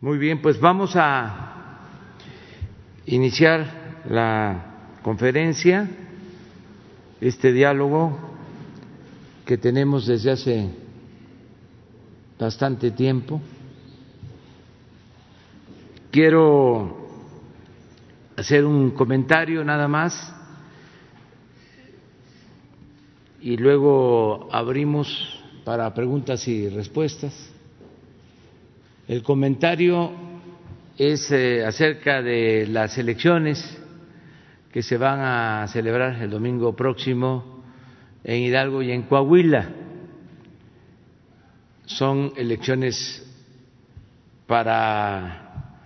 Muy bien, pues vamos a iniciar la conferencia, este diálogo que tenemos desde hace bastante tiempo. Quiero hacer un comentario nada más y luego abrimos para preguntas y respuestas. El comentario es eh, acerca de las elecciones que se van a celebrar el domingo próximo en Hidalgo y en Coahuila. Son elecciones para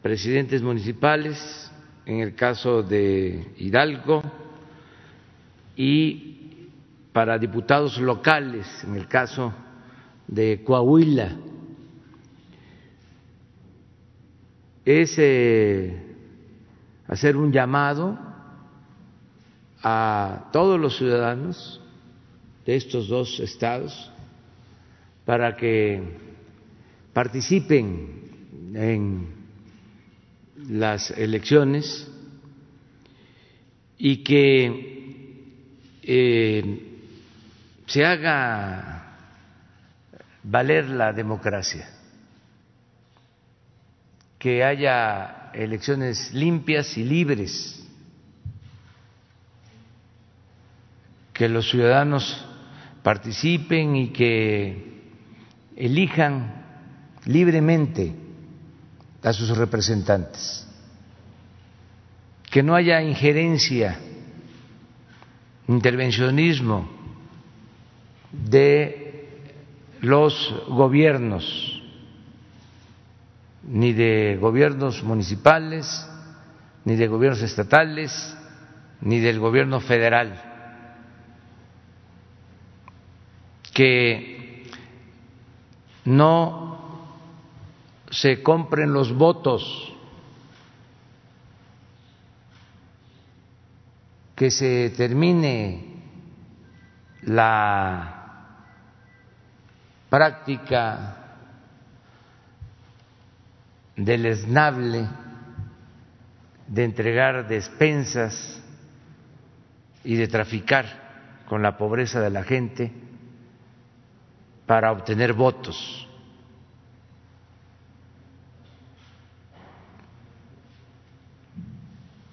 presidentes municipales, en el caso de Hidalgo, y para diputados locales, en el caso de Coahuila. Es eh, hacer un llamado a todos los ciudadanos de estos dos estados para que participen en las elecciones y que eh, se haga valer la democracia, que haya elecciones limpias y libres que los ciudadanos participen y que elijan libremente a sus representantes, que no haya injerencia, intervencionismo de los gobiernos, ni de gobiernos municipales, ni de gobiernos estatales, ni del gobierno federal que no se compren los votos, que se termine la práctica del esnable de entregar despensas y de traficar con la pobreza de la gente para obtener votos.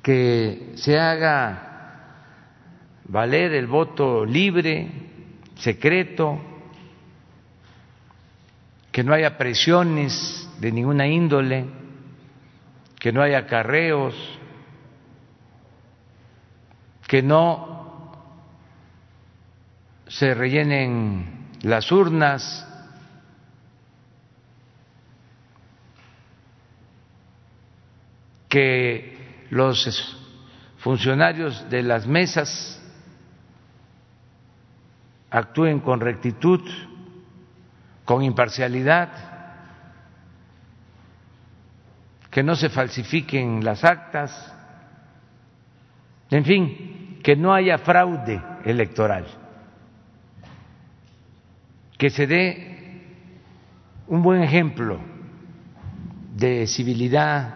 Que se haga valer el voto libre, secreto, que no haya presiones de ninguna índole, que no haya carreos, que no se rellenen las urnas, que los funcionarios de las mesas actúen con rectitud, con imparcialidad, que no se falsifiquen las actas, en fin, que no haya fraude electoral que se dé un buen ejemplo de civilidad,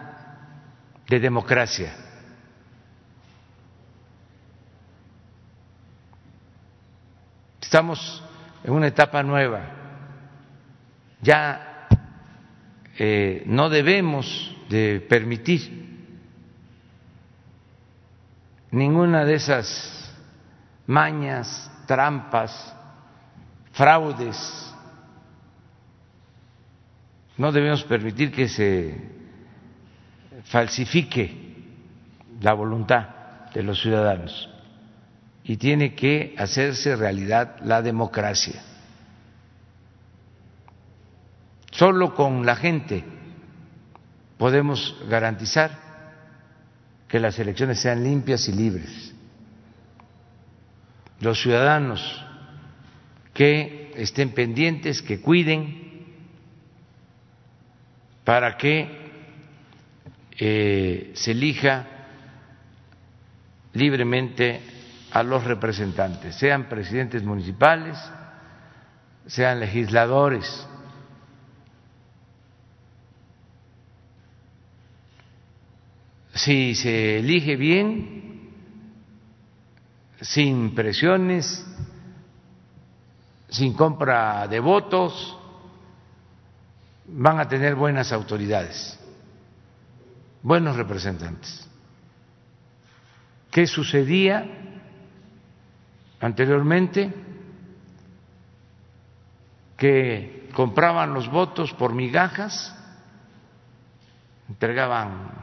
de democracia. Estamos en una etapa nueva. Ya eh, no debemos de permitir ninguna de esas mañas, trampas, fraudes. No debemos permitir que se falsifique la voluntad de los ciudadanos y tiene que hacerse realidad la democracia. Solo con la gente podemos garantizar que las elecciones sean limpias y libres. Los ciudadanos que estén pendientes, que cuiden, para que eh, se elija libremente a los representantes, sean presidentes municipales, sean legisladores. Si se elige bien, sin presiones, sin compra de votos, van a tener buenas autoridades, buenos representantes. ¿Qué sucedía anteriormente? Que compraban los votos por migajas, entregaban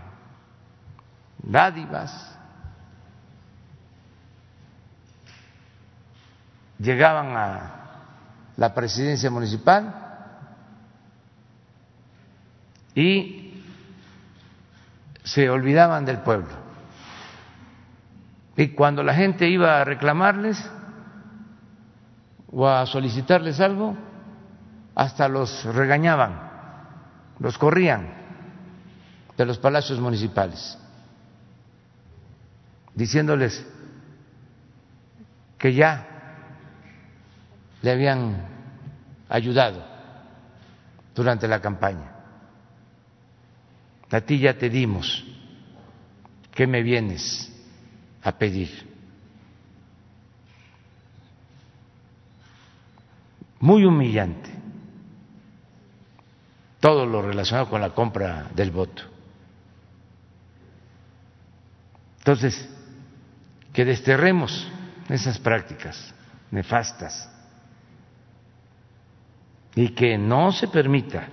dádivas, llegaban a la presidencia municipal y se olvidaban del pueblo. Y cuando la gente iba a reclamarles o a solicitarles algo, hasta los regañaban, los corrían de los palacios municipales, diciéndoles que ya le habían ayudado durante la campaña. A ti ya te dimos, ¿qué me vienes a pedir? Muy humillante todo lo relacionado con la compra del voto. Entonces, que desterremos esas prácticas nefastas y que no se permita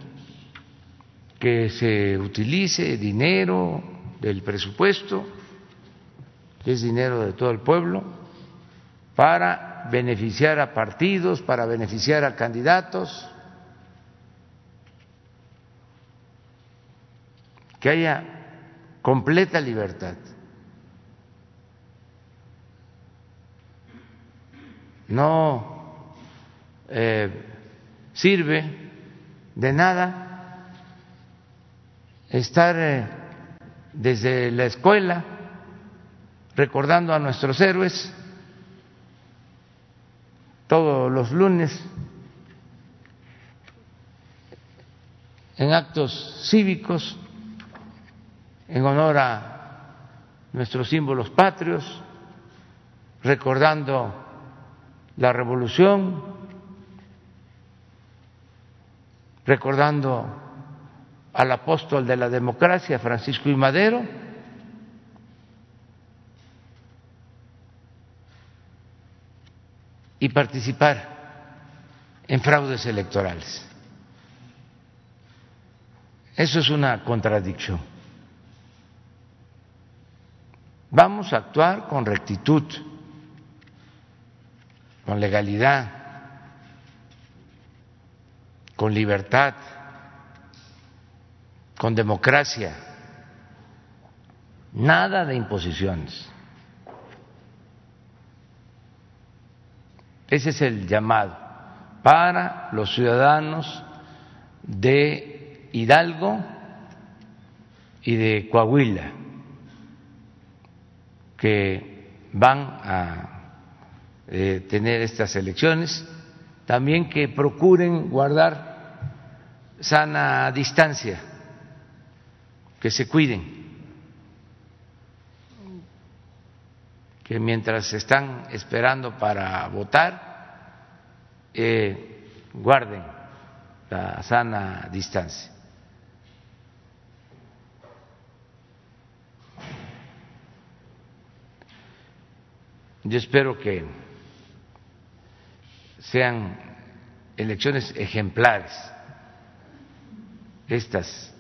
que se utilice dinero del presupuesto, que es dinero de todo el pueblo, para beneficiar a partidos, para beneficiar a candidatos, que haya completa libertad. No eh, sirve de nada estar eh, desde la escuela recordando a nuestros héroes todos los lunes en actos cívicos en honor a nuestros símbolos patrios, recordando la revolución, recordando al apóstol de la democracia, Francisco I. Madero, y participar en fraudes electorales. Eso es una contradicción. Vamos a actuar con rectitud, con legalidad, con libertad con democracia, nada de imposiciones. Ese es el llamado para los ciudadanos de Hidalgo y de Coahuila que van a eh, tener estas elecciones, también que procuren guardar sana distancia que se cuiden, que mientras están esperando para votar, eh, guarden la sana distancia. Yo espero que sean elecciones ejemplares estas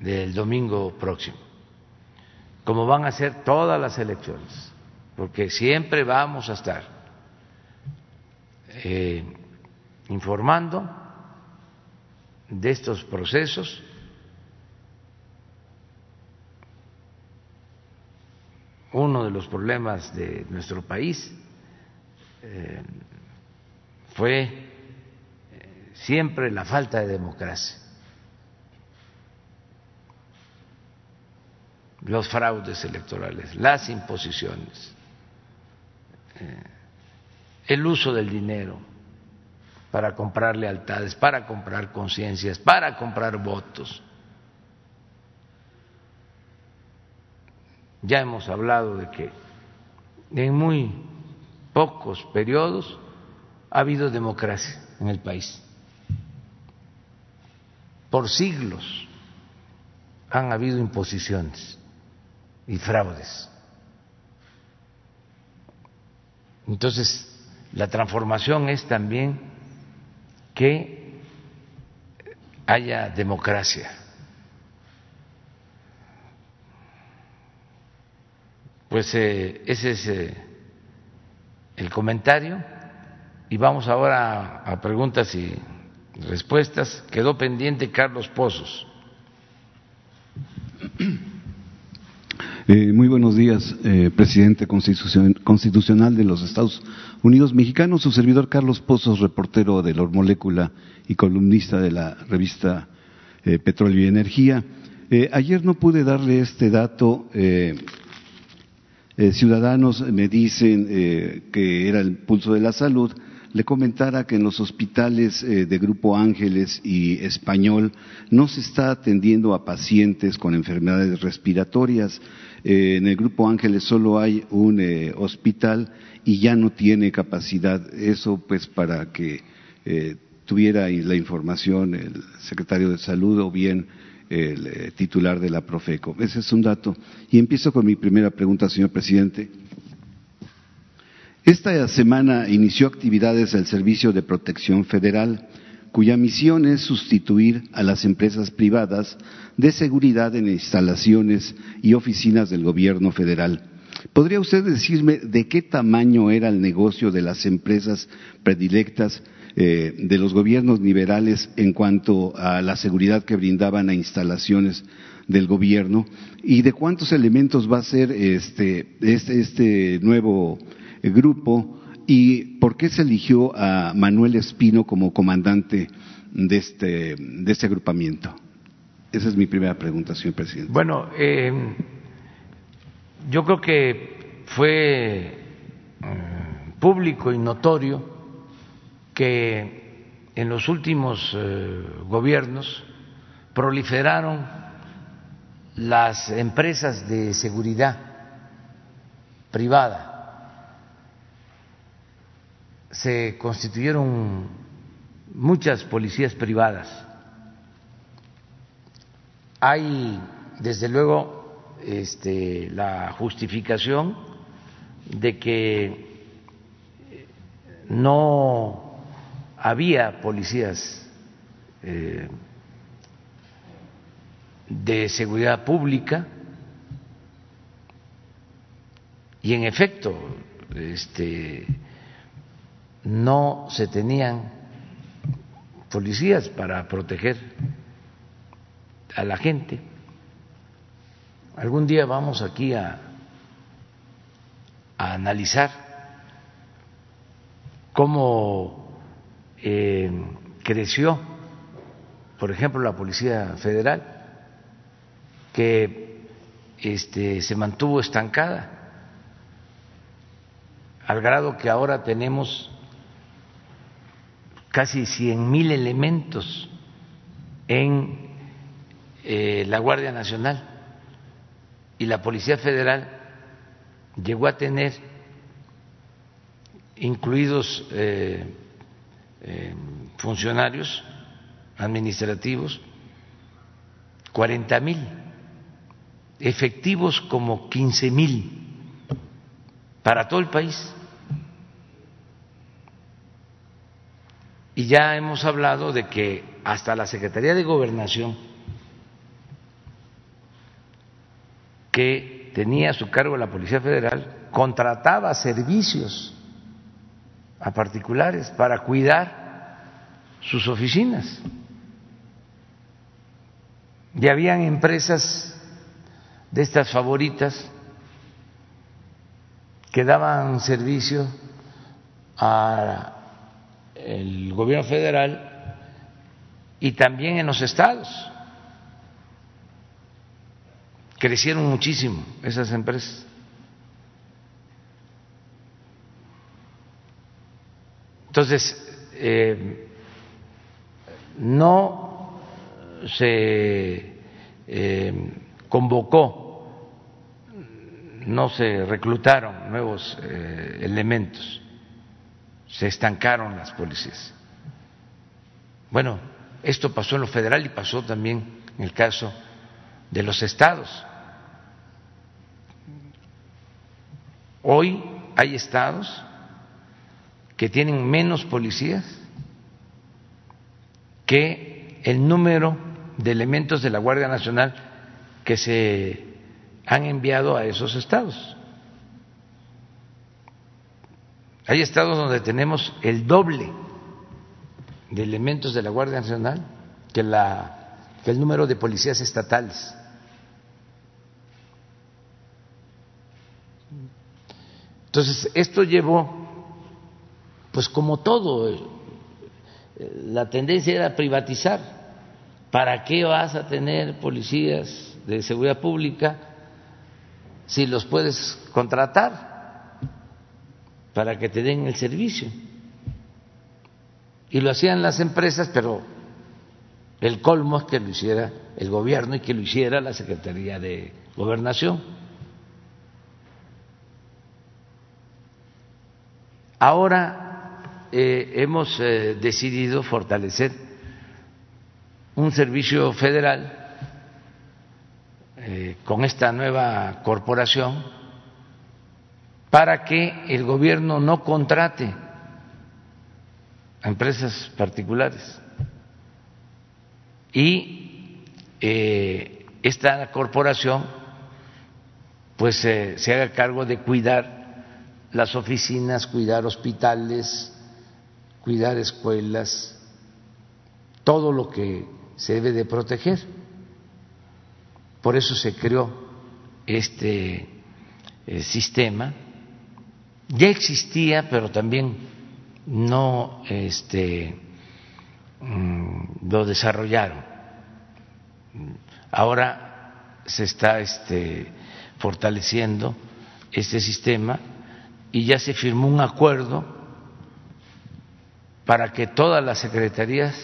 del domingo próximo, como van a ser todas las elecciones, porque siempre vamos a estar eh, informando de estos procesos. Uno de los problemas de nuestro país eh, fue eh, siempre la falta de democracia los fraudes electorales, las imposiciones, eh, el uso del dinero para comprar lealtades, para comprar conciencias, para comprar votos. ya hemos hablado de que en muy pocos periodos ha habido democracia en el país. Por siglos han habido imposiciones y fraudes. Entonces, la transformación es también que haya democracia. Pues eh, ese es eh, el comentario y vamos ahora a preguntas y respuestas. Quedó pendiente Carlos Pozos. Eh, muy buenos días, eh, presidente constitucional de los Estados Unidos mexicanos. Su servidor Carlos Pozos, reportero de la Molécula y columnista de la revista eh, Petróleo y Energía. ayer no pude darle este dato. ciudadanos me dicen que era el pulso de la salud le comentara que en los hospitales eh, de Grupo Ángeles y Español no se está atendiendo a pacientes con enfermedades respiratorias. Eh, en el Grupo Ángeles solo hay un eh, hospital y ya no tiene capacidad. Eso pues para que tuviera la información el secretario de Salud o bien el titular de la Profeco. Ese es un dato. Y empiezo con mi primera pregunta, señor presidente. Esta semana inició actividades del Servicio de Protección Federal, cuya misión es sustituir a las empresas privadas de seguridad en instalaciones y oficinas del gobierno federal. ¿Podría usted decirme de qué tamaño era el negocio de las empresas predilectas eh, de los gobiernos liberales en cuanto a la seguridad que brindaban a instalaciones del gobierno y de cuántos elementos va a ser este, este, este nuevo grupo y por qué se eligió a Manuel Espino como comandante de este, de este agrupamiento. Esa es mi primera pregunta, señor presidente. Bueno, eh, yo creo que fue mm, público y notorio que en los últimos eh, gobiernos proliferaron las empresas de seguridad privada se constituyeron muchas policías privadas. Hay, desde luego, este, la justificación de que no había policías eh, de seguridad pública y en efecto este no se tenían policías para proteger a la gente. Algún día vamos aquí a, analizar cómo eh, creció, por ejemplo, la Policía Federal, que este, se mantuvo estancada, al grado que ahora tenemos casi cien mil elementos en eh, la Guardia Nacional y la Policía Federal llegó a tener incluidos eh, eh, funcionarios administrativos, cuarenta mil, efectivos como quince mil para todo el país. Y ya hemos hablado de que hasta la Secretaría de Gobernación, que tenía a su cargo la Policía Federal, contrataba servicios a particulares para cuidar sus oficinas. Y habían empresas de estas favoritas que daban servicio a el gobierno federal y también en los estados. Crecieron muchísimo esas empresas. Entonces, eh, no se eh, convocó no se reclutaron nuevos eh, elementos, se estancaron las policías. Bueno, esto pasó en lo federal y pasó también en el caso de los estados. Hoy hay estados que tienen menos policías que el número de elementos de la Guardia Nacional que se han enviado a esos estados. Hay estados donde tenemos el doble de elementos de la Guardia Nacional que, el número de policías estatales. Entonces, esto llevó, pues como todo, la tendencia era privatizar. ¿Para qué vas a tener policías de seguridad pública si los puedes contratar para que te den el servicio? Y lo hacían las empresas, pero el colmo es que lo hiciera el gobierno y que lo hiciera la Secretaría de Gobernación. Ahora eh, hemos eh, decidido fortalecer un servicio federal eh, con esta nueva corporación para que el gobierno no contrate a empresas particulares y esta corporación pues se haga cargo de cuidar las oficinas, cuidar hospitales, cuidar escuelas, todo lo que se debe de proteger. Por eso se creó este eh, sistema. Ya existía, pero también no este, mm, lo desarrollaron. Ahora se está este, fortaleciendo este sistema y ya se firmó un acuerdo para que todas las secretarías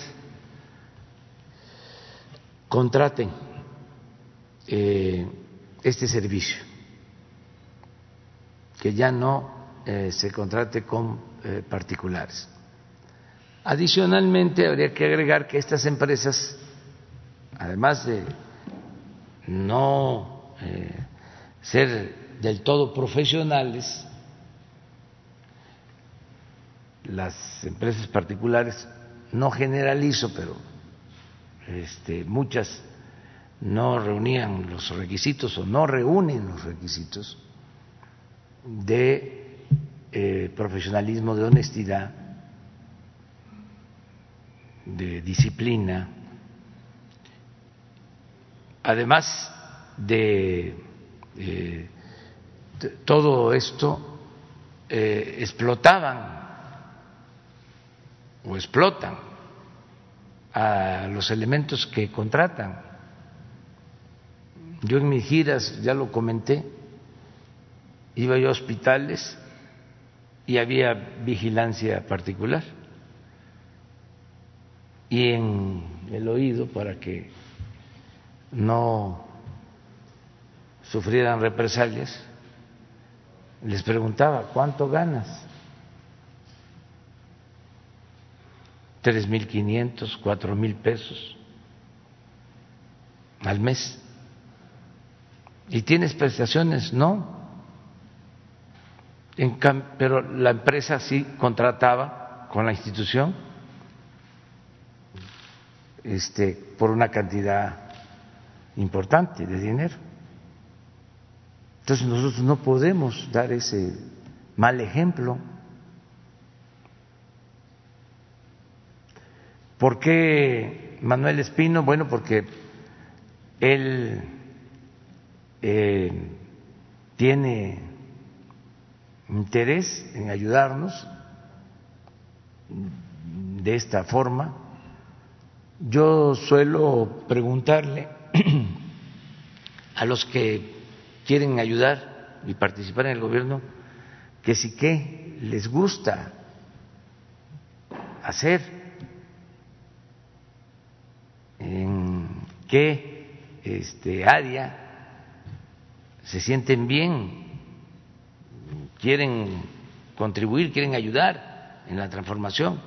contraten eh, este servicio, que ya no eh, se contrate con eh, particulares. Adicionalmente, habría que agregar que estas empresas, además de no ser del todo profesionales, las empresas particulares, no generalizo, pero este, muchas no reunían los requisitos o no reúnen los requisitos de eh, profesionalismo, de honestidad, de disciplina, además de eh, todo esto, eh, explotaban o explotan a los elementos que contratan. Yo en mis giras, ya lo comenté, iba yo a hospitales y había vigilancia particular. Y en el oído para que no sufrieran represalias, les preguntaba, ¿cuánto ganas? tres mil quinientos, cuatro mil pesos al mes. ¿Y tienes prestaciones? No. Pero la empresa sí contrataba con la institución este, por una cantidad importante de dinero. Entonces nosotros no podemos dar ese mal ejemplo. ¿Por qué Manuel Espino? Bueno, porque él eh, tiene interés en ayudarnos de esta forma. Yo suelo preguntarle a los que quieren ayudar y participar en el gobierno que si qué les gusta hacer en qué este, área se sienten bien quieren contribuir, quieren ayudar en la transformación.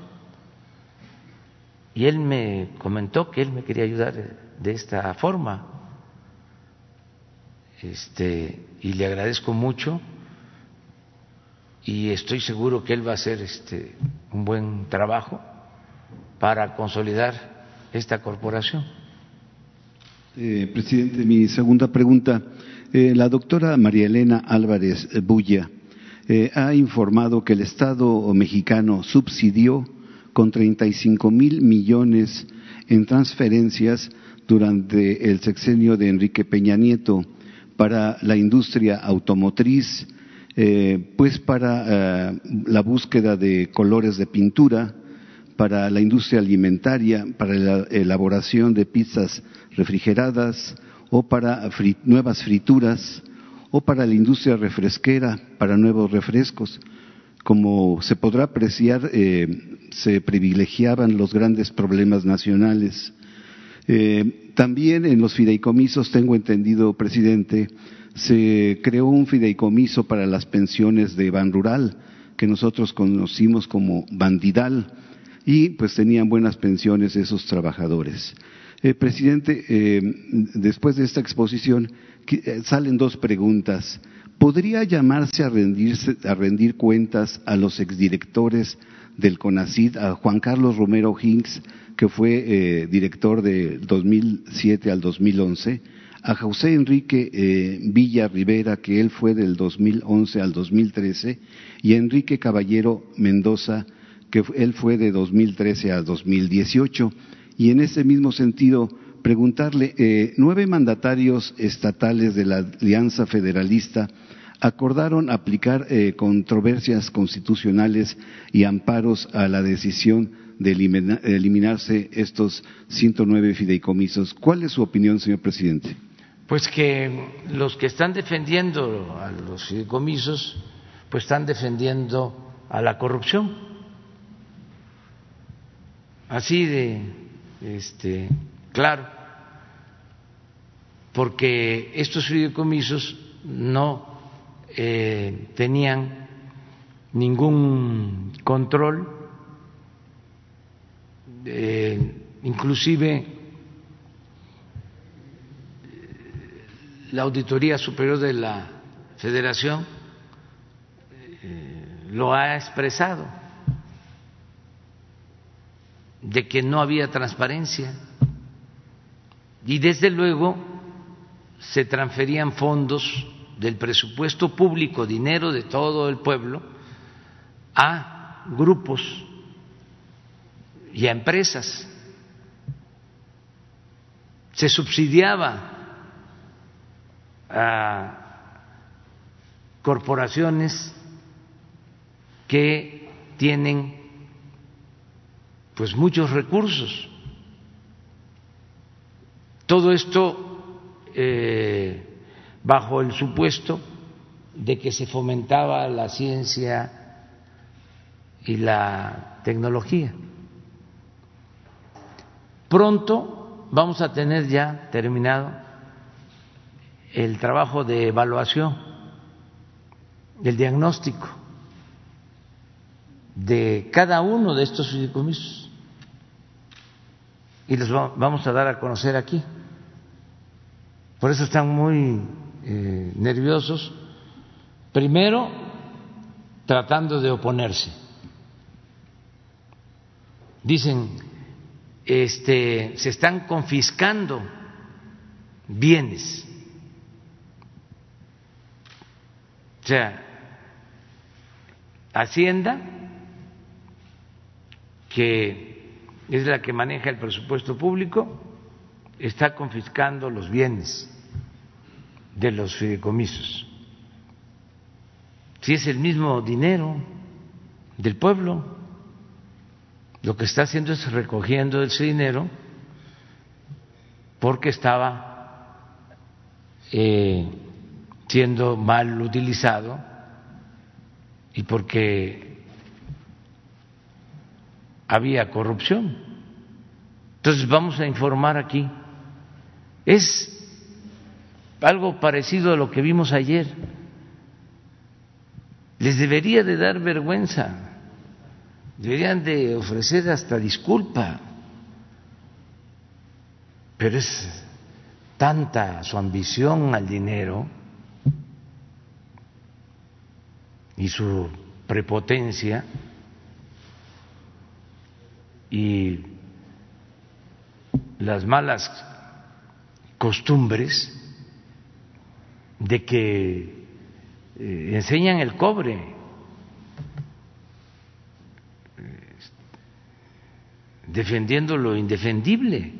Y él me comentó que él me quería ayudar de esta forma. Este, y le agradezco mucho y estoy seguro que él va a hacer este, un buen trabajo para consolidar esta corporación. Eh, presidente, mi segunda pregunta. Eh, la doctora María Elena Álvarez Bulla eh, ha informado que el Estado mexicano subsidió con 35 mil millones en transferencias durante el sexenio de Enrique Peña Nieto para la industria automotriz, eh, pues para eh, la búsqueda de colores de pintura, para la industria alimentaria, para la elaboración de pizzas refrigeradas o para nuevas frituras o para la industria refresquera, para nuevos refrescos. Como se podrá apreciar, eh, se privilegiaban los grandes problemas nacionales. también en los fideicomisos, tengo entendido, presidente, se creó un fideicomiso para las pensiones de Ban Rural, que nosotros conocimos como Bandidal, y pues tenían buenas pensiones esos trabajadores. Eh, presidente, eh, después de esta exposición eh, salen dos preguntas. ¿Podría llamarse a, rendirse, a rendir cuentas a los exdirectores del CONACID, a Juan Carlos Romero Hinks, que fue director de 2007 al 2011? a José Enrique eh, Villa Rivera, que él fue del 2011 al 2013, y a Enrique Caballero Mendoza, que él fue de 2013 a 2018. Y en ese mismo sentido, preguntarle, eh, nueve mandatarios estatales de la Alianza Federalista acordaron aplicar eh, controversias constitucionales y amparos a la decisión de eliminarse estos 109 fideicomisos. ¿Cuál es su opinión, señor presidente? Pues que los que están defendiendo a los fideicomisos, pues están defendiendo a la corrupción. Así de este, claro, porque estos fideicomisos no eh, tenían ningún control, eh, inclusive la Auditoría Superior de la Federación eh, lo ha expresado, de que no había transparencia. Y desde luego se transferían fondos del presupuesto público, dinero de todo el pueblo, a grupos y a empresas. Se subsidiaba a corporaciones que tienen pues muchos recursos. Todo esto eh, bajo el supuesto de que se fomentaba la ciencia y la tecnología. Pronto vamos a tener ya terminado el trabajo de evaluación, del diagnóstico de cada uno de estos fideicomisos y los vamos a dar a conocer aquí. Por eso están muy eh, nerviosos, primero tratando de oponerse. Dicen, este, se están confiscando bienes. O sea, Hacienda, que es la que maneja el presupuesto público, está confiscando los bienes de los fideicomisos. Si es el mismo dinero del pueblo, lo que está haciendo es recogiendo ese dinero porque estaba eh, siendo mal utilizado y porque había corrupción. Entonces vamos a informar aquí. Es algo parecido a lo que vimos ayer. les debería de dar vergüenza, deberían de ofrecer hasta disculpa, pero es tanta su ambición al dinero y su prepotencia y las malas costumbres de que eh, enseñan el cobre, defendiendo lo indefendible.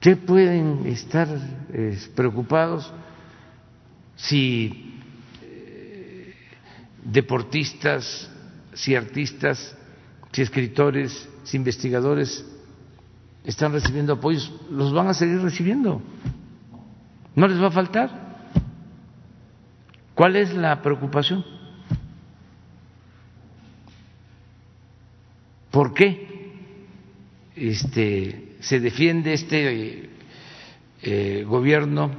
¿Qué pueden estar preocupados si eh, deportistas, si artistas, si escritores, si investigadores están recibiendo apoyos, los van a seguir recibiendo. No les va a faltar. ¿Cuál es la preocupación? ¿Por qué este, se defiende este eh, gobierno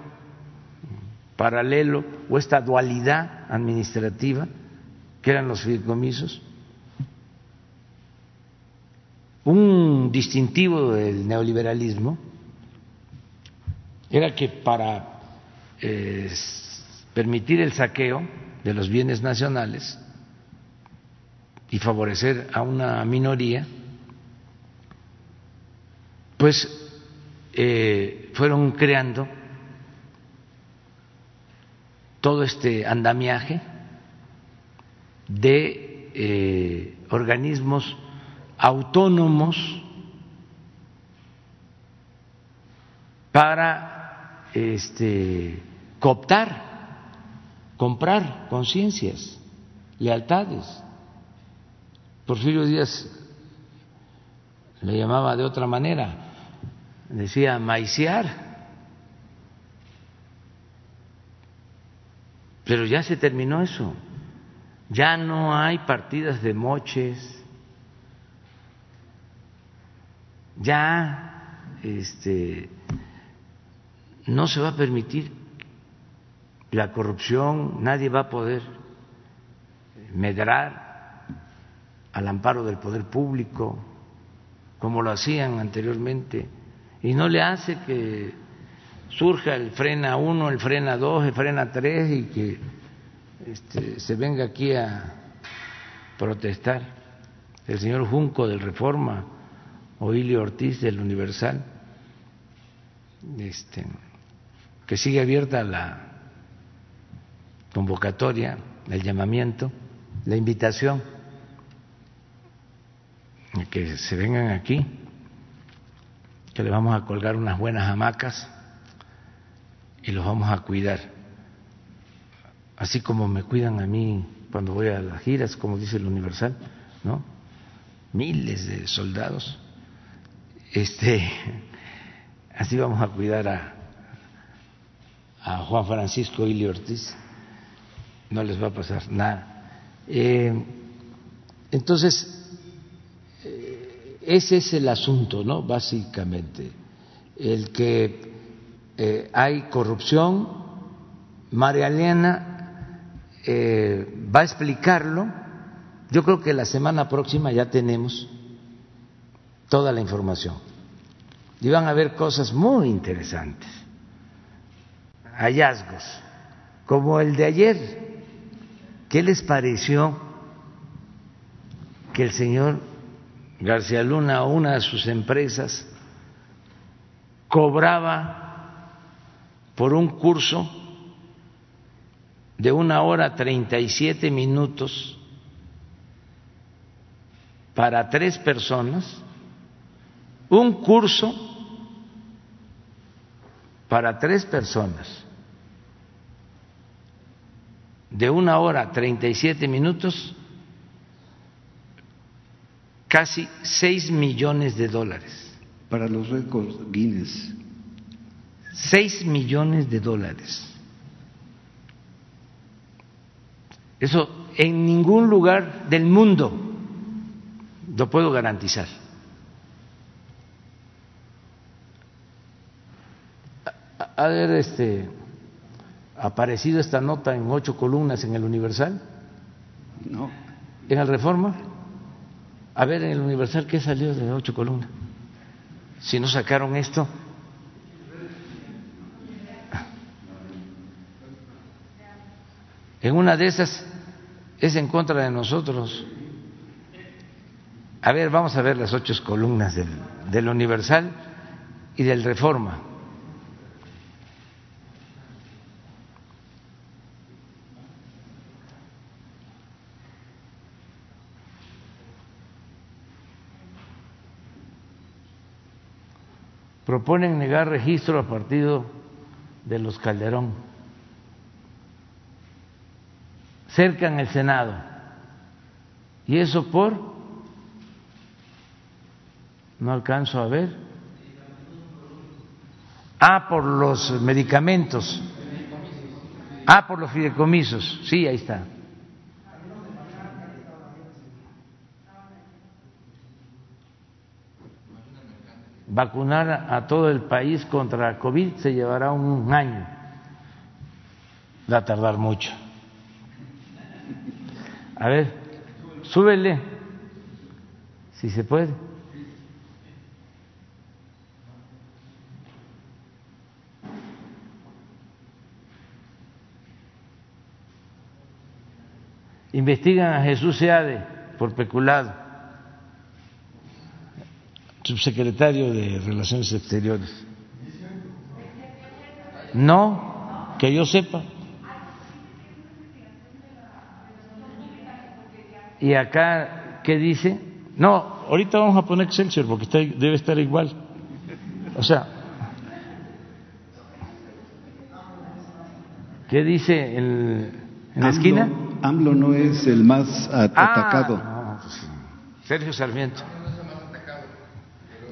paralelo o esta dualidad administrativa que eran los fideicomisos? Un distintivo del neoliberalismo era que para eh, permitir el saqueo de los bienes nacionales y favorecer a una minoría, pues eh, fueron creando todo este andamiaje de eh, organismos autónomos para este, cooptar, comprar conciencias, lealtades. Porfirio Díaz le llamaba de otra manera, decía maiciar. Pero ya se terminó eso. Ya no hay partidas de moches, ya este, no se va a permitir la corrupción, nadie va a poder medrar al amparo del poder público como lo hacían anteriormente y no le hace que surja el frena uno, el frena dos, el frena tres y que este, se venga aquí a protestar. El señor Junco del Reforma Oilio Ortiz del Universal, este, que sigue abierta la convocatoria, el llamamiento, la invitación que se vengan aquí, que le vamos a colgar unas buenas hamacas y los vamos a cuidar, así como me cuidan a mí cuando voy a las giras, como dice el Universal, ¿no? Miles de soldados este, así vamos a cuidar a, a Juan Francisco Ili Ortiz, no les va a pasar nada. Eh, entonces, eh, ese es el asunto, ¿no? Básicamente, el que eh, hay corrupción, María Elena va a explicarlo. Yo creo que la semana próxima ya tenemos toda la información. Y van a ver cosas muy interesantes, hallazgos, como el de ayer. ¿Qué les pareció que el señor García Luna una de sus empresas cobraba por un curso de una hora treinta y siete minutos para tres personas un curso para tres personas de una hora treinta y siete minutos, casi seis millones de dólares. Para los récords Guinness. Seis millones de dólares. Eso en ningún lugar del mundo lo puedo garantizar. a ver, este, aparecido esta nota en ocho columnas en el Universal? No. ¿En el Reforma? A ver, en el Universal, ¿qué salió de ocho columnas? Si no sacaron esto. En una de esas es en contra de nosotros. A ver, vamos a ver las ocho columnas del, del Universal y del Reforma. Proponen negar registro a partido de los Calderón. Cercan el Senado. ¿Y eso por? No alcanzo a ver. Ah, por los medicamentos. Ah, por los fideicomisos. Sí, ahí está. Vacunar a todo el país contra COVID se llevará un año. Va a tardar mucho. A ver, súbele, si se puede. Investigan a Jesús Seade por peculado subsecretario de Relaciones Exteriores. No, que yo sepa. Y acá, ¿qué dice? No, ahorita vamos a poner Excelsior porque debe estar igual. O sea, ¿qué dice en la esquina? AMLO no es el más ah, atacado. Pues Sergio Sarmiento.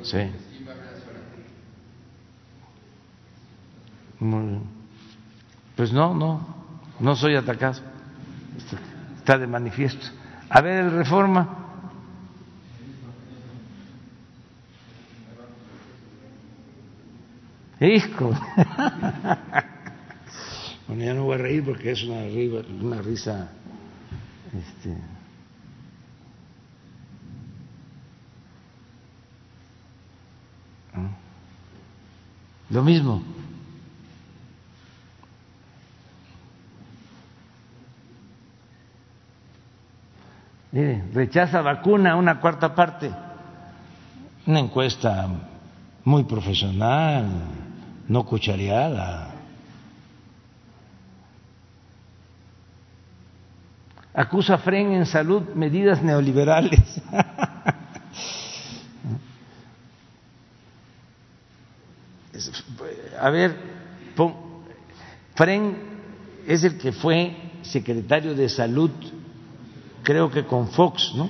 Sí. Pues no, no, no soy atacado. Está de manifiesto. A ver, el reforma. Hijo. bueno, ya no voy a reír porque es una, una risa. Este, Lo mismo. Mire, rechaza vacuna una cuarta parte. Una encuesta muy profesional, no cuchareada. Acusa a Fren en salud medidas neoliberales. a ver, Fren es el que fue secretario de salud, creo que con Fox, ¿no?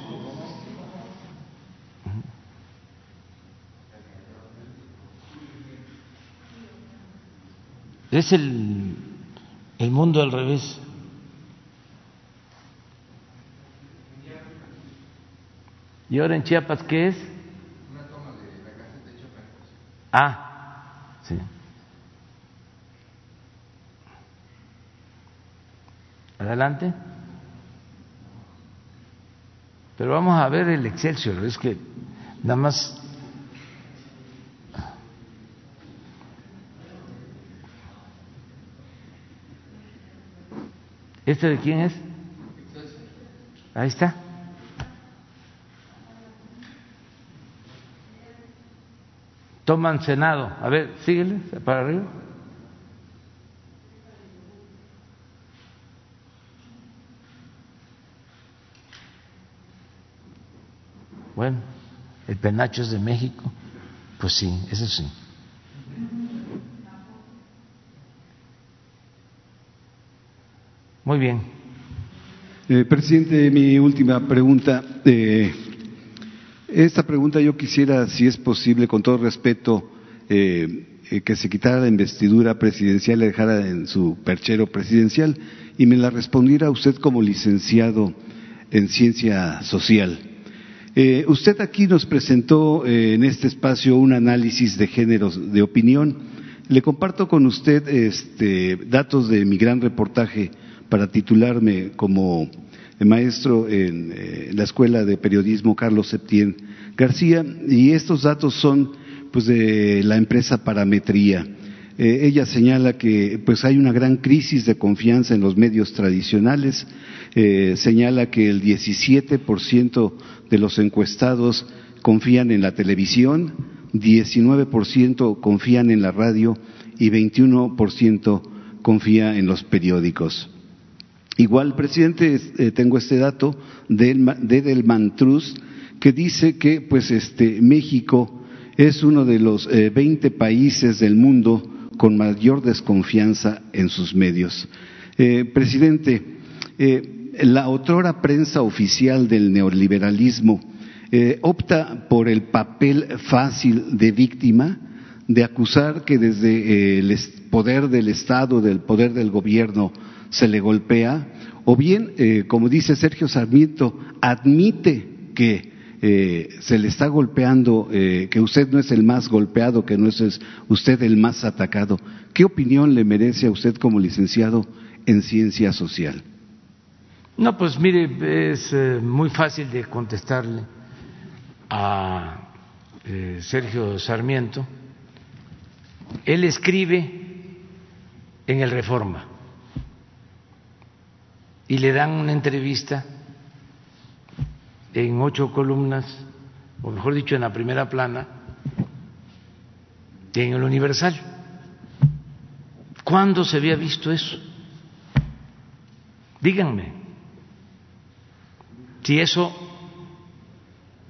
Es el, el mundo al revés. ¿Y ahora en Chiapas qué es? Una toma de la de Ah, Sí. Adelante. Pero vamos a ver el Excelsior, es que nada más ¿Este de quién es? Ahí está. toman Senado. A ver, síguele para arriba. Bueno, el penacho es de México. Pues sí, eso sí. Muy bien. Eh, presidente, mi última pregunta. Eh, esta pregunta yo quisiera, si es posible, con todo respeto, eh, eh, que se quitara la investidura presidencial, la dejara en su perchero presidencial y me la respondiera usted como licenciado en ciencia social. Eh, usted aquí nos presentó en este espacio un análisis de géneros de opinión le comparto con usted este, datos de mi gran reportaje para titularme como maestro en eh, la Escuela de Periodismo Carlos Septién García y estos datos son pues de la empresa Parametría. Eh, ella señala que pues hay una gran crisis de confianza en los medios tradicionales, eh, señala que el 17% de los encuestados confían en la televisión, 19% confían en la radio y 21% confía en los periódicos. Igual, presidente, eh, tengo este dato de, de Delman que dice que pues este México es uno de los 20 eh, países del mundo con mayor desconfianza en sus medios. Eh, presidente, la otrora prensa oficial del neoliberalismo opta por el papel fácil de víctima, de acusar que desde el poder del Estado, del poder del gobierno, se le golpea, o bien, eh, como dice Sergio Sarmiento, admite que eh, se le está golpeando, eh, que usted no es el más golpeado, que no es usted el más atacado. ¿Qué opinión le merece a usted como licenciado en ciencia social? No, pues mire, es muy fácil de contestarle a Sergio Sarmiento. Él escribe en el Reforma y le dan una entrevista en ocho columnas, o mejor dicho, en la primera plana, en el Universal. ¿Cuándo se había visto eso? Díganme, si eso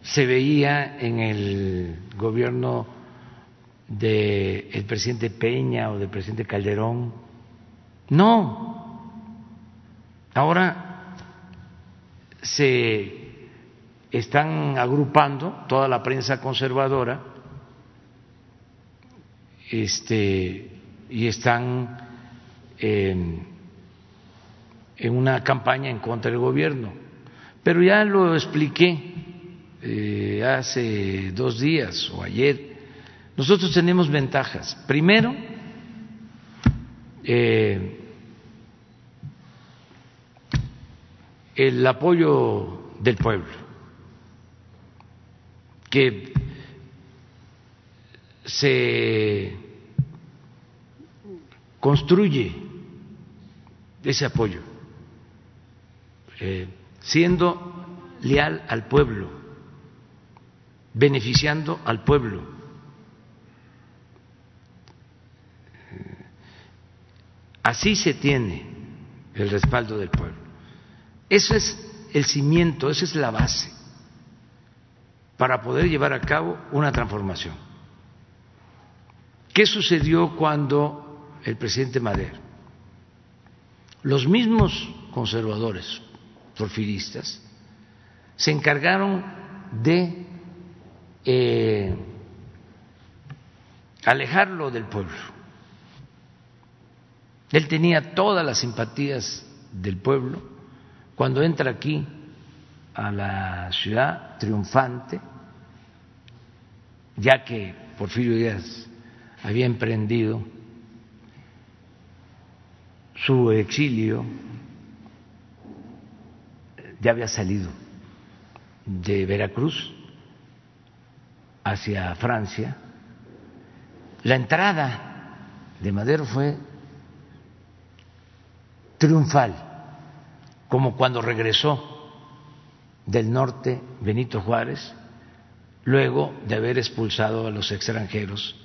se veía en el gobierno del presidente Peña o del presidente Calderón. No, Ahora se están agrupando toda la prensa conservadora este, y están en, una campaña en contra del gobierno. Pero ya lo expliqué eh, hace dos días o ayer. Nosotros tenemos ventajas. Primero, eh, el apoyo del pueblo, que se construye ese apoyo, eh, siendo leal al pueblo, beneficiando al pueblo. Así se tiene el respaldo del pueblo. Eso es el cimiento, esa es la base para poder llevar a cabo una transformación. ¿Qué sucedió cuando el presidente Madero? Los mismos conservadores porfiristas se encargaron de eh, alejarlo del pueblo. Él tenía todas las simpatías del pueblo cuando entra aquí a la ciudad triunfante, ya que Porfirio Díaz había emprendido su exilio, ya había salido de Veracruz hacia Francia, la entrada de Madero fue triunfal como cuando regresó del norte Benito Juárez, luego de haber expulsado a los extranjeros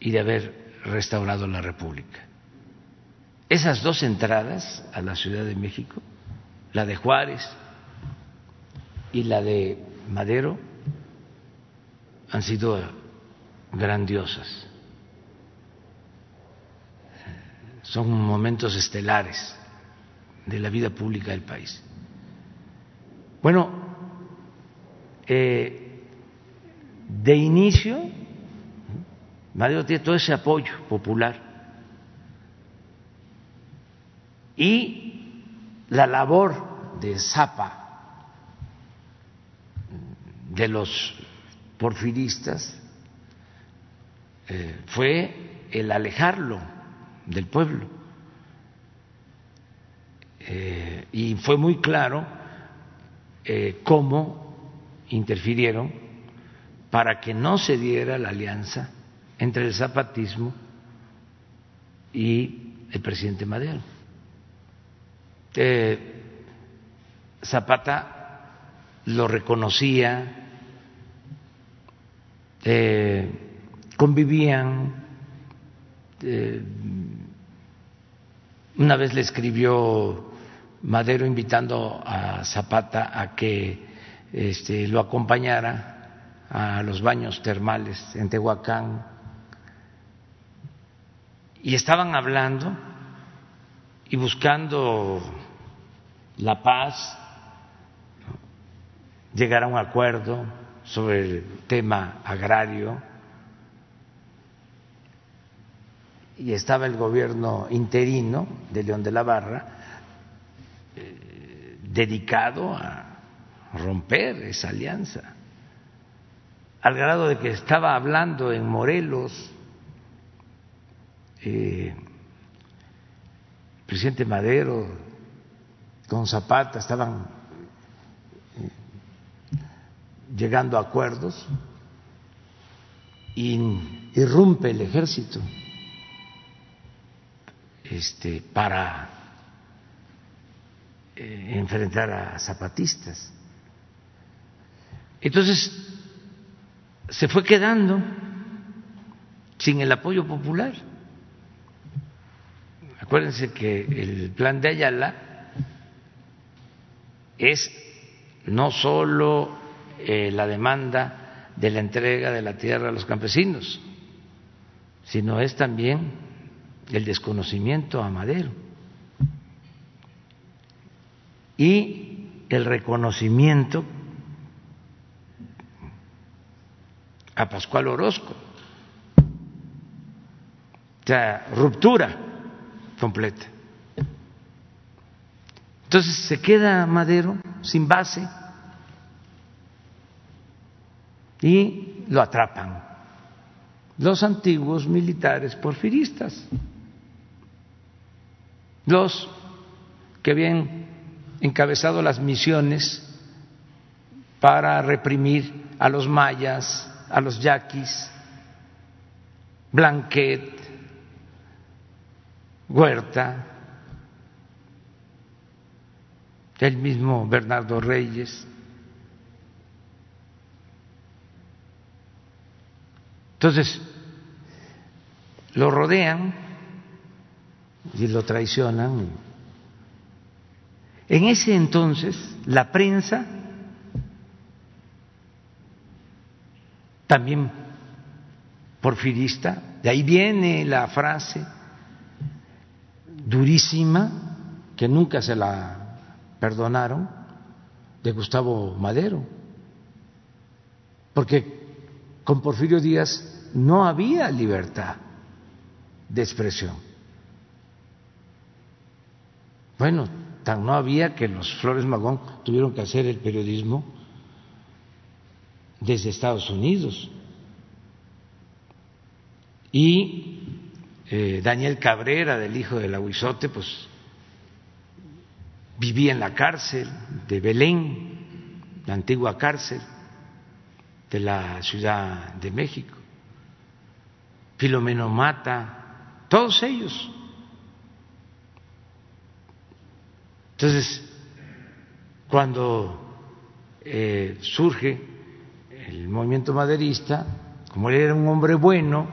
y de haber restaurado la República. Esas dos entradas a la Ciudad de México, la de Juárez y la de Madero, han sido grandiosas. son momentos estelares de la vida pública del país. Bueno, eh, de inicio, Madero tiene todo ese apoyo popular y la labor de Zapa, de los porfiristas, eh, fue el alejarlo del pueblo. Eh, y fue muy claro eh, cómo interfirieron para que no se diera la alianza entre el zapatismo y el presidente Madero. Zapata lo reconocía, convivían. una vez le escribió Madero invitando a Zapata a que este, lo acompañara a los baños termales en Tehuacán y estaban hablando y buscando la paz, llegar a un acuerdo sobre el tema agrario. Y estaba el gobierno interino de León de la Barra eh, dedicado a romper esa alianza, al grado de que estaba hablando en Morelos eh, el presidente Madero con Zapata estaban eh, llegando a acuerdos y irrumpe el ejército este, para eh, enfrentar a zapatistas. Entonces, se fue quedando sin el apoyo popular. Acuérdense que el plan de Ayala es no solo eh, la demanda de la entrega de la tierra a los campesinos, sino es también el desconocimiento a Madero y el reconocimiento a Pascual Orozco. O sea, ruptura completa. Entonces se queda Madero sin base y lo atrapan los antiguos militares porfiristas, los que habían encabezado las misiones para reprimir a los mayas, a los yaquis, Blanquet, Huerta, el mismo Bernardo Reyes. Entonces, lo rodean y lo traicionan. En ese entonces, la prensa también porfirista, de ahí viene la frase durísima que nunca se la perdonaron de Gustavo Madero, porque con Porfirio Díaz no había libertad de expresión. Bueno, tan no había que los Flores Magón tuvieron que hacer el periodismo desde Estados Unidos. Y eh, Daniel Cabrera, del hijo del Aguizote, pues vivía en la cárcel de Belén, la antigua cárcel de la Ciudad de México. Filomeno Mata, todos ellos. Entonces, cuando eh, surge el movimiento maderista, como él era un hombre bueno,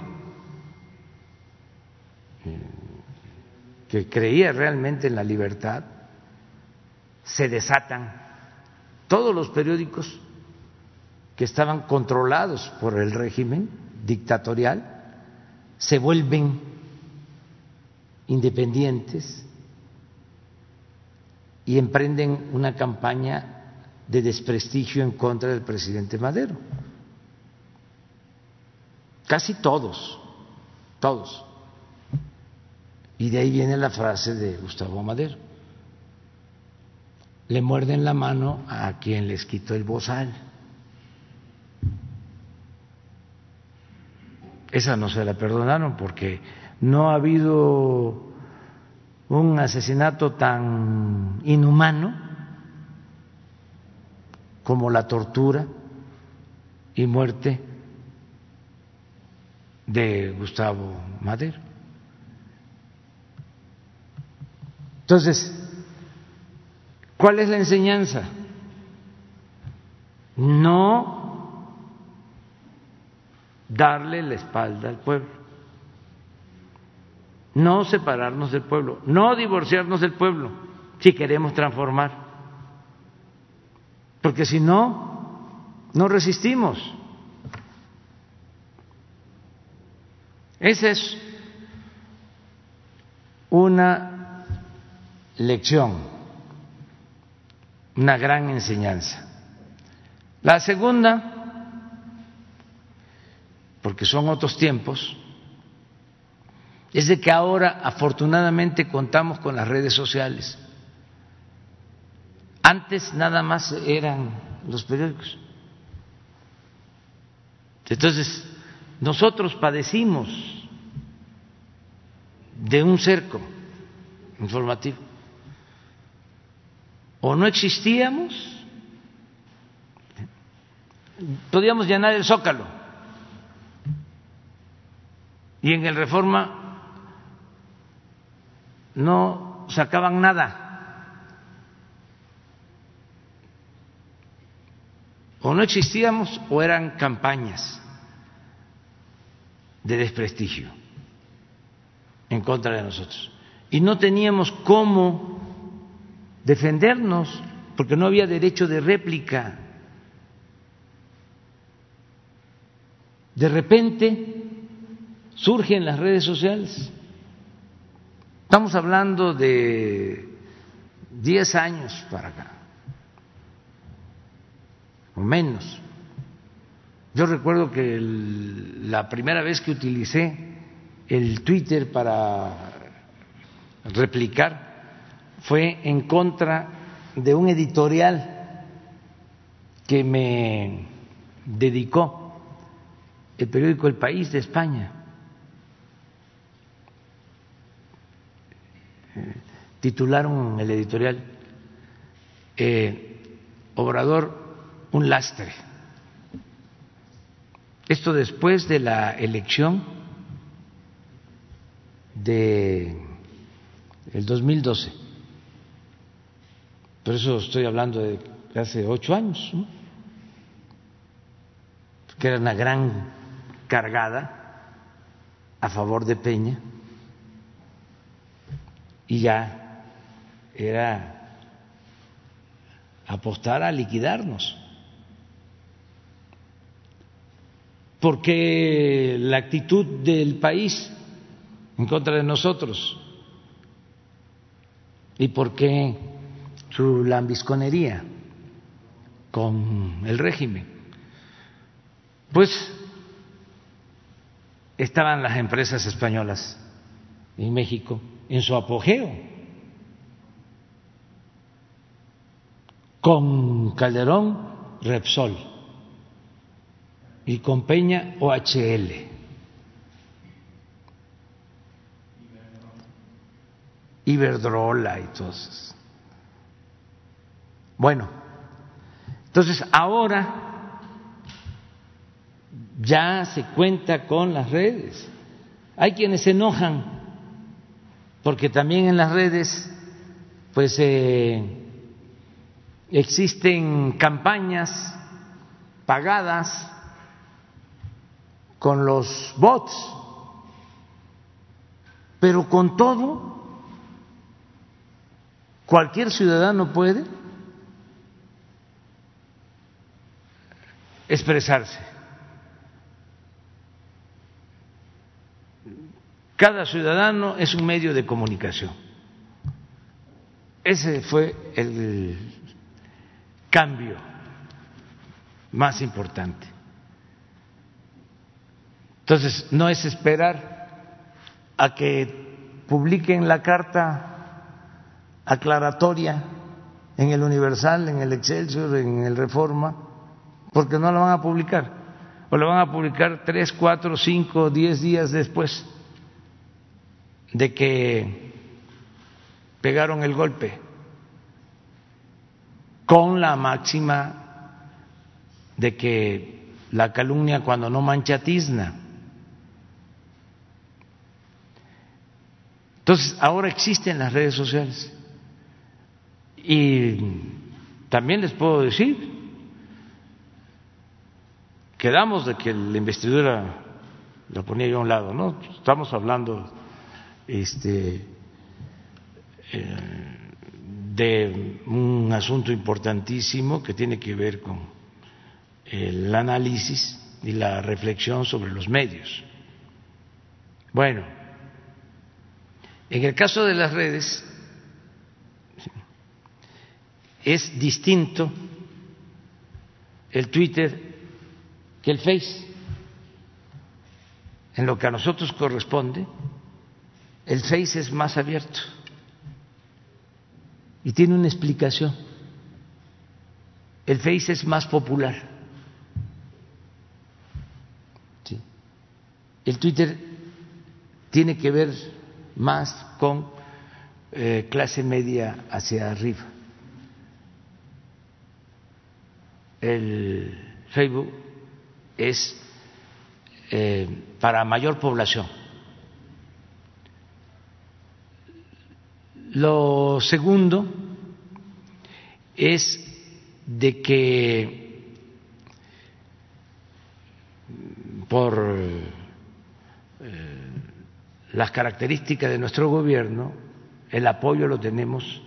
que creía realmente en la libertad, se desatan todos los periódicos que estaban controlados por el régimen dictatorial, se vuelven independientes y emprenden una campaña de desprestigio en contra del presidente Madero. Casi todos, todos. Y de ahí viene la frase de Gustavo Madero. Le muerden la mano a quien les quitó el bozal. esa no se la perdonaron porque no ha habido un asesinato tan inhumano como la tortura y muerte de Gustavo Madero. Entonces, ¿cuál es la enseñanza? No darle la espalda al pueblo, no separarnos del pueblo, no divorciarnos del pueblo si queremos transformar, porque si no, no resistimos. Esa es una lección, una gran enseñanza. La segunda, porque son otros tiempos, es de que ahora afortunadamente contamos con las redes sociales. Antes nada más eran los periódicos. Entonces, nosotros padecimos de un cerco informativo o no existíamos, podíamos llenar el zócalo. Y en el reforma no sacaban nada. O no existíamos o eran campañas de desprestigio en contra de nosotros. Y no teníamos cómo defendernos, porque no había derecho de réplica. De repente surgen las redes sociales. Estamos hablando de 10 años para acá, o menos. Yo recuerdo que la primera vez que utilicé el Twitter para replicar fue en contra de un editorial que me dedicó el periódico El País de España. Titularon el editorial eh, Obrador un lastre. Esto después de la elección de el 2012 por eso estoy hablando de hace ocho años, que era una gran cargada a favor de Peña. Y ya era apostar a liquidarnos. Porque la actitud del país en contra de nosotros. Y por qué su lambisconería con el régimen. Pues estaban las empresas españolas en México en su apogeo, con Calderón Repsol y con Peña OHL. Iberdrola y todos bueno, entonces ahora ya se cuenta con las redes. Hay quienes se enojan porque también en las redes pues eh, existen campañas pagadas con los bots, pero con todo cualquier ciudadano puede expresarse. Cada ciudadano es un medio de comunicación. Ese fue el cambio más importante. Entonces, no es esperar a que publiquen la carta aclaratoria en el Universal, en el Excelsior, en el Reforma, porque no la van a publicar. o lo van a publicar tres, cuatro, cinco, diez días después de que pegaron el golpe, con la máxima de que la calumnia cuando no mancha tizna. Entonces, ahora existen las redes sociales. Y también les puedo decir, quedamos de que la investidura la ponía yo a un lado, ¿no? Estamos hablando este, eh, de un asunto importantísimo que tiene que ver con el análisis y la reflexión sobre los medios. Bueno, en el caso de las redes es distinto el Twitter que el Face. En lo que a nosotros corresponde, el Face es más abierto y tiene una explicación. El Face es más popular. El Twitter tiene que ver más con eh, clase media hacia arriba. El Facebook es eh, para mayor población. Lo segundo es de que por eh, las características de nuestro gobierno, el apoyo lo tenemos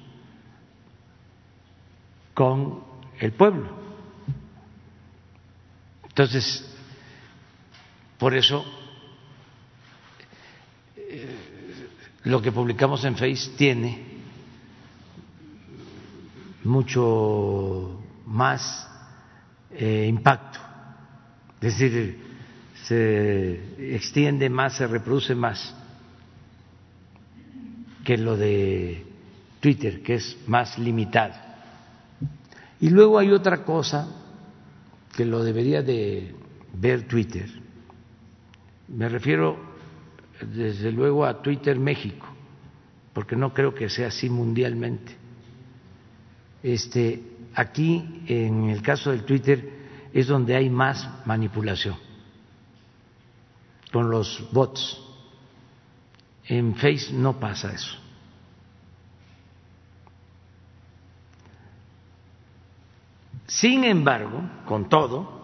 con el pueblo. Entonces, por eso eh, lo que publicamos en Face tiene mucho más eh, impacto, es decir, se extiende más, se reproduce más que lo de Twitter, que es más limitado. Y luego hay otra cosa que lo debería de ver Twitter. Me refiero desde luego a Twitter México, porque no creo que sea así mundialmente. Este, aquí, en el caso del Twitter, es donde hay más manipulación con los bots. En Face no pasa eso. Sin embargo, con todo,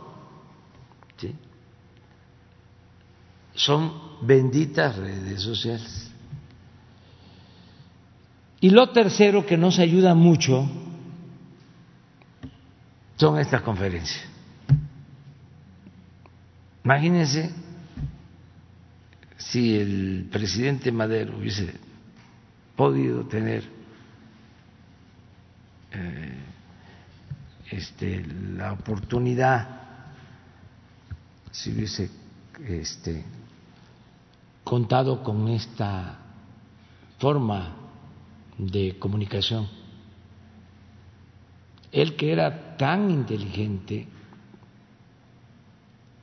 son benditas redes sociales. Y lo tercero que nos ayuda mucho son estas conferencias. Imagínense si el presidente Madero hubiese podido tener eh, este, la oportunidad, si hubiese este, contado con esta forma de comunicación. Él que era tan inteligente,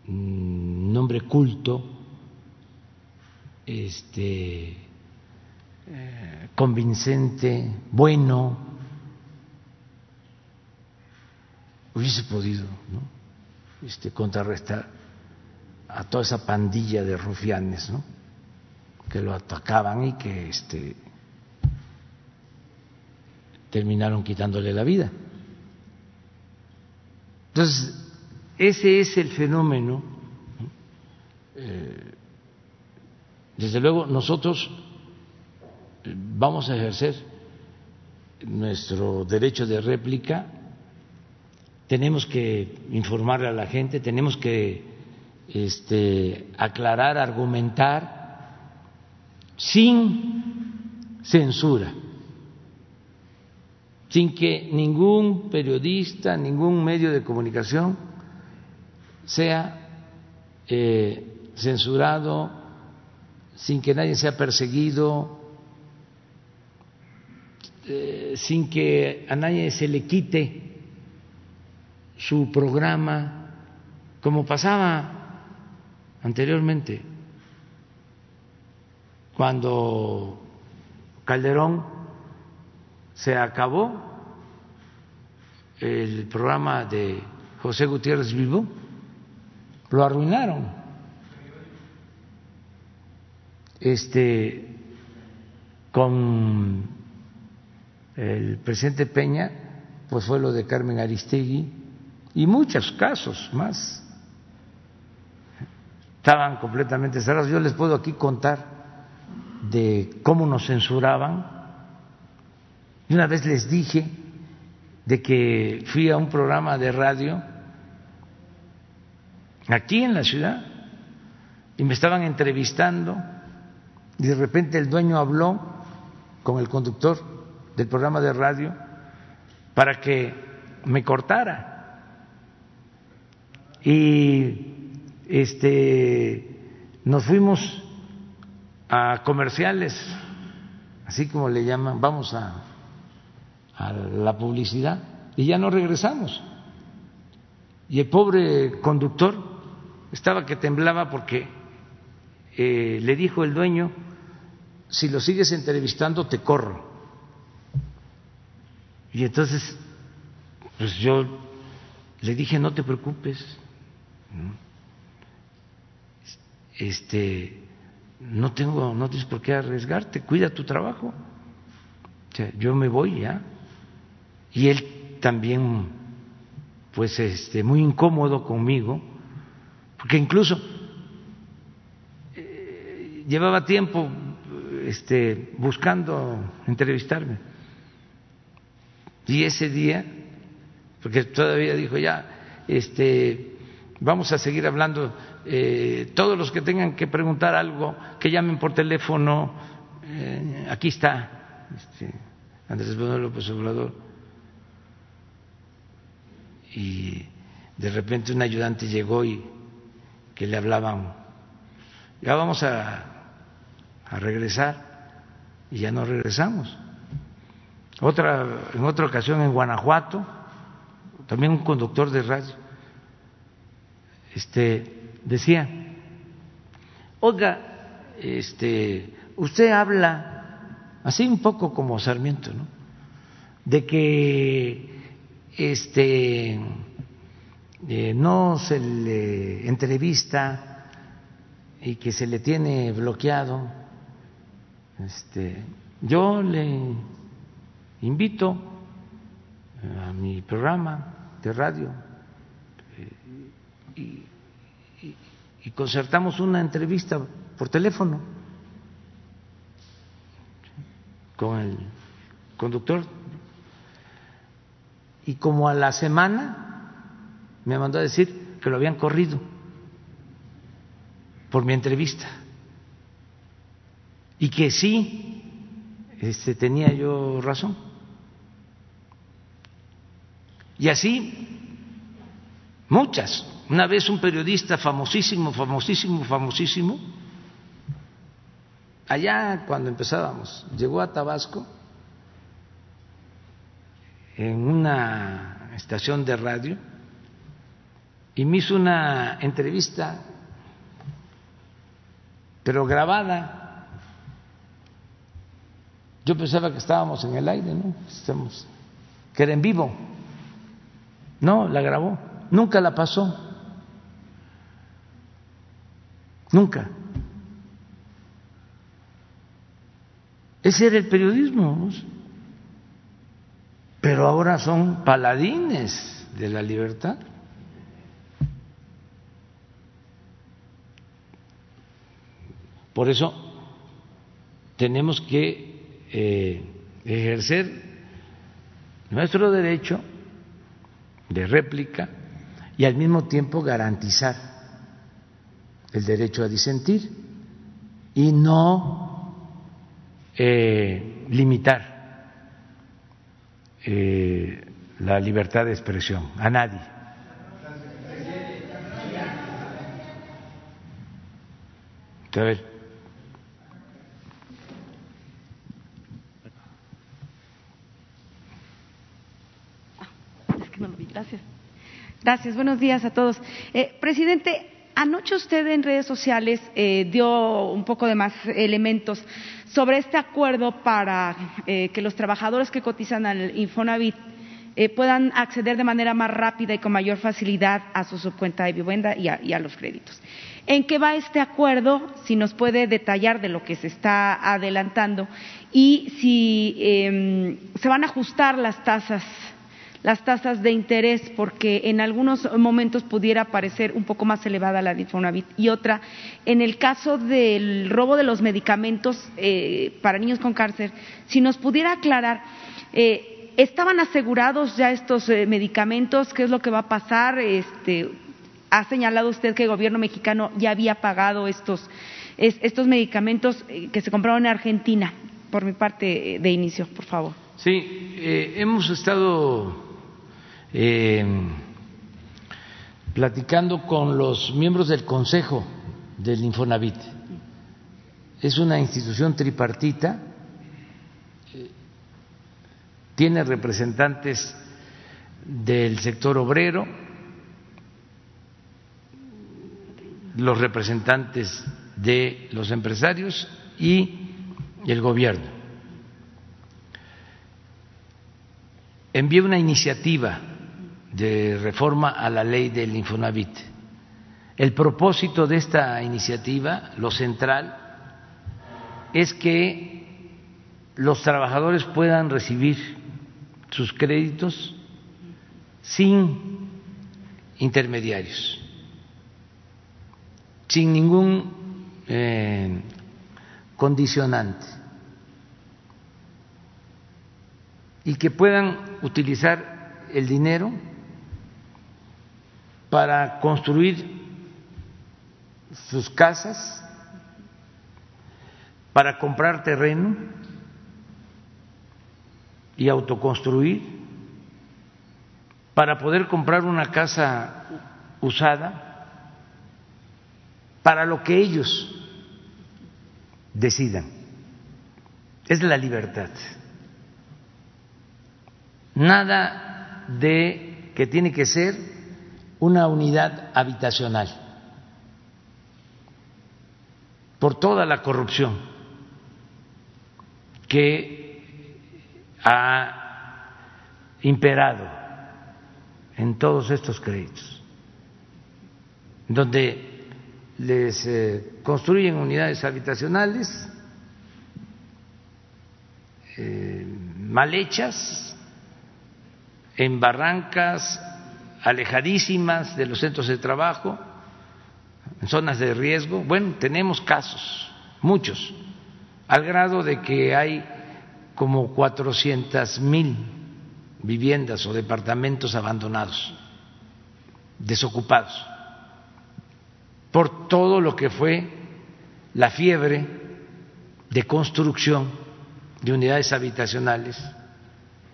un hombre culto, este, eh, convincente, bueno, hubiese podido este, contrarrestar a toda esa pandilla de rufianes ¿no? que lo atacaban y que este, terminaron quitándole la vida. Entonces, ese es el fenómeno. Eh, desde luego, nosotros vamos a ejercer nuestro derecho de réplica, tenemos que informarle a la gente, tenemos que este, aclarar, argumentar, sin censura, sin que ningún periodista, ningún medio de comunicación sea eh, censurado, sin que nadie sea perseguido, eh, sin que a nadie se le quite su programa, como pasaba anteriormente, cuando Calderón se acabó el programa de José Gutiérrez Vivo, lo arruinaron. Este con el presidente Peña, pues fue lo de Carmen Aristegui y muchos casos más. Estaban completamente cerrados. Yo les puedo aquí contar de cómo nos censuraban. Y una vez les dije de que fui a un programa de radio aquí en la ciudad y me estaban entrevistando y de repente el dueño habló con el conductor del programa de radio para que me cortara. Y este nos fuimos a comerciales, así como le llaman, vamos a, a la publicidad y ya no regresamos. Y el pobre conductor estaba que temblaba porque eh, le dijo el dueño, si lo sigues entrevistando te corro. Y entonces, pues yo le dije, no te preocupes, este, no tengo, no tienes por qué arriesgarte, cuida tu trabajo. yo me voy ya. Y él también, pues, este, muy incómodo conmigo, porque incluso eh, llevaba tiempo este, buscando entrevistarme. Y ese día, porque todavía dijo ya, este, vamos a seguir hablando, eh, todos los que tengan que preguntar algo, que llamen por teléfono, eh, aquí está este, Andrés Manuel López Obrador. Y de repente un ayudante llegó y que le hablaban, ya vamos a a regresar y ya no regresamos. Otra, en otra ocasión en Guanajuato, también un conductor de radio, este, decía, oiga, este, usted habla así un poco como Sarmiento, ¿no? De que este eh, no se le entrevista y que se le tiene bloqueado este, yo le invito a mi programa de radio y, concertamos una entrevista por teléfono con el conductor y como a la semana me mandó a decir que lo habían corrido por mi entrevista y que sí este, tenía yo razón. Y así, muchas. Una vez un periodista famosísimo, famosísimo, famosísimo, allá cuando empezábamos, llegó a Tabasco en una estación de radio y me hizo una entrevista, pero grabada yo pensaba que estábamos en el aire, ¿no? Estamos, que era en vivo. No, la grabó. Nunca la pasó. Nunca. Ese era el periodismo. Pero ahora son paladines de la libertad. Por eso tenemos que eh, ejercer nuestro derecho de réplica y al mismo tiempo garantizar el derecho a disentir y no eh, limitar eh, la libertad de expresión a nadie. A ver. Gracias. Buenos días a todos. Eh, presidente, anoche usted en redes sociales eh, dio un poco de más elementos sobre este acuerdo para eh, que los trabajadores que cotizan al Infonavit eh, puedan acceder de manera más rápida y con mayor facilidad a su subcuenta de vivienda y a, los créditos. ¿En qué va este acuerdo? Si nos puede detallar de lo que se está adelantando y si em, se van a ajustar las tasas las tasas de interés porque en algunos momentos pudiera parecer un poco más elevada la de Infonavit y otra en el caso del robo de los medicamentos eh, para niños con cáncer si nos pudiera aclarar eh, ¿Estaban asegurados ya estos eh, medicamentos? ¿Qué es lo que va a pasar? Este, ha señalado usted que el gobierno mexicano ya había pagado estos, estos medicamentos eh, que se compraron en Argentina. Por mi parte, eh, de inicio, por favor. Sí, hemos estado platicando con los miembros del Consejo del Infonavit. Es una institución tripartita tiene representantes del sector obrero, los representantes de los empresarios y el gobierno. Envié una iniciativa de reforma a la ley del Infonavit. El propósito de esta iniciativa, lo central, es que los trabajadores puedan recibir sus créditos sin intermediarios, sin ningún eh, condicionante y que puedan utilizar el dinero para construir sus casas, para comprar terreno, y autoconstruir para poder comprar una casa usada para lo que ellos decidan. Es la libertad. Nada de que tiene que ser una unidad habitacional por toda la corrupción que ha imperado en todos estos créditos, donde les eh, construyen unidades habitacionales eh, mal hechas, en barrancas alejadísimas de los centros de trabajo, en zonas de riesgo. Bueno, tenemos casos, muchos, al grado de que hay como cuatrocientas mil viviendas o departamentos abandonados, desocupados, por todo lo que fue la fiebre de construcción de unidades habitacionales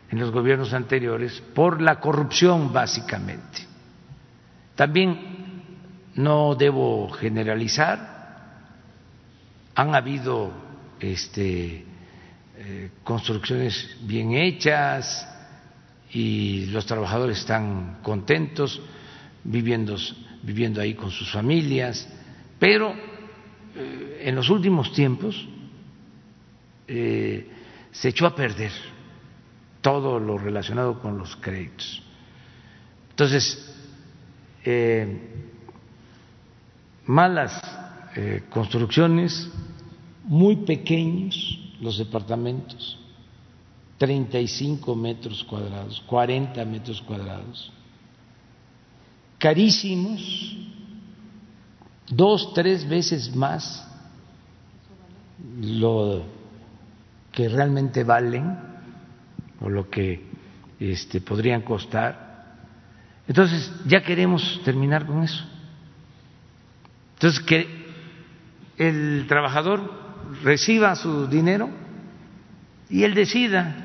en los gobiernos anteriores, por la corrupción básicamente. También no debo generalizar, han habido este, eh, construcciones bien hechas y los trabajadores están contentos viviendo, viviendo ahí con sus familias, pero eh, en los últimos tiempos eh, se echó a perder todo lo relacionado con los créditos. Entonces, malas construcciones, muy pequeños, los departamentos, 35 metros cuadrados, 40 metros cuadrados, carísimos, dos, tres veces más lo que realmente valen o lo que este, podrían costar. Entonces, ya queremos terminar con eso. Entonces, que el trabajador reciba su dinero y él decida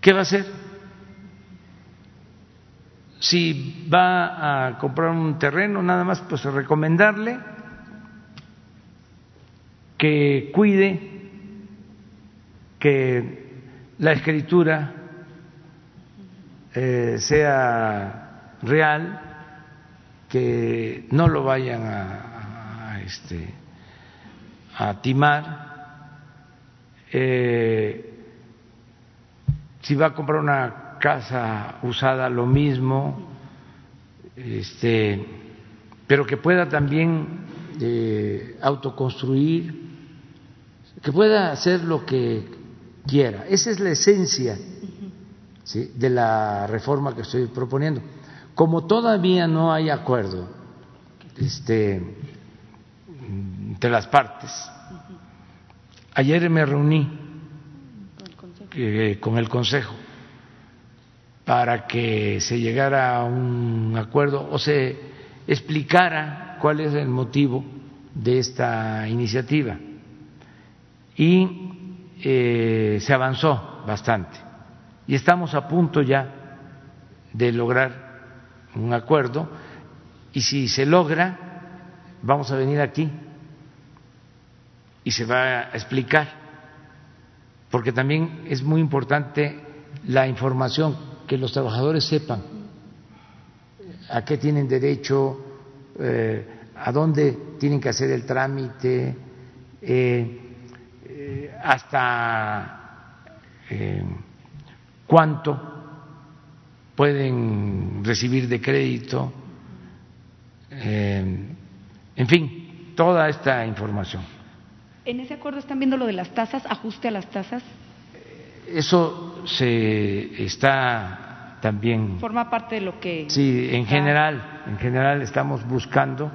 qué va a hacer. Si va a comprar un terreno, nada más pues recomendarle que cuide que la escritura eh, sea real, que no lo vayan a, este, a timar. Eh, si va a comprar una casa usada, lo mismo, este, pero que pueda también eh, autoconstruir, que pueda hacer lo que quiera. Esa es la esencia de la reforma que estoy proponiendo. Como todavía no hay acuerdo este, entre las partes, ayer me reuní con el Consejo para que se llegara a un acuerdo o se explicara cuál es el motivo de esta iniciativa. Y eh, se avanzó bastante. Y estamos a punto ya de lograr un acuerdo y si se logra, vamos a venir aquí y se va a explicar, porque también es muy importante la información, que los trabajadores sepan a qué tienen derecho, eh, a dónde tienen que hacer el trámite, eh, eh, hasta cuánto pueden recibir de crédito, eh, en fin, toda esta información. ¿En ese acuerdo están viendo lo de las tasas, ajuste a las tasas? Eso se está también. Forma parte de lo que. Sí, en general, en general estamos buscando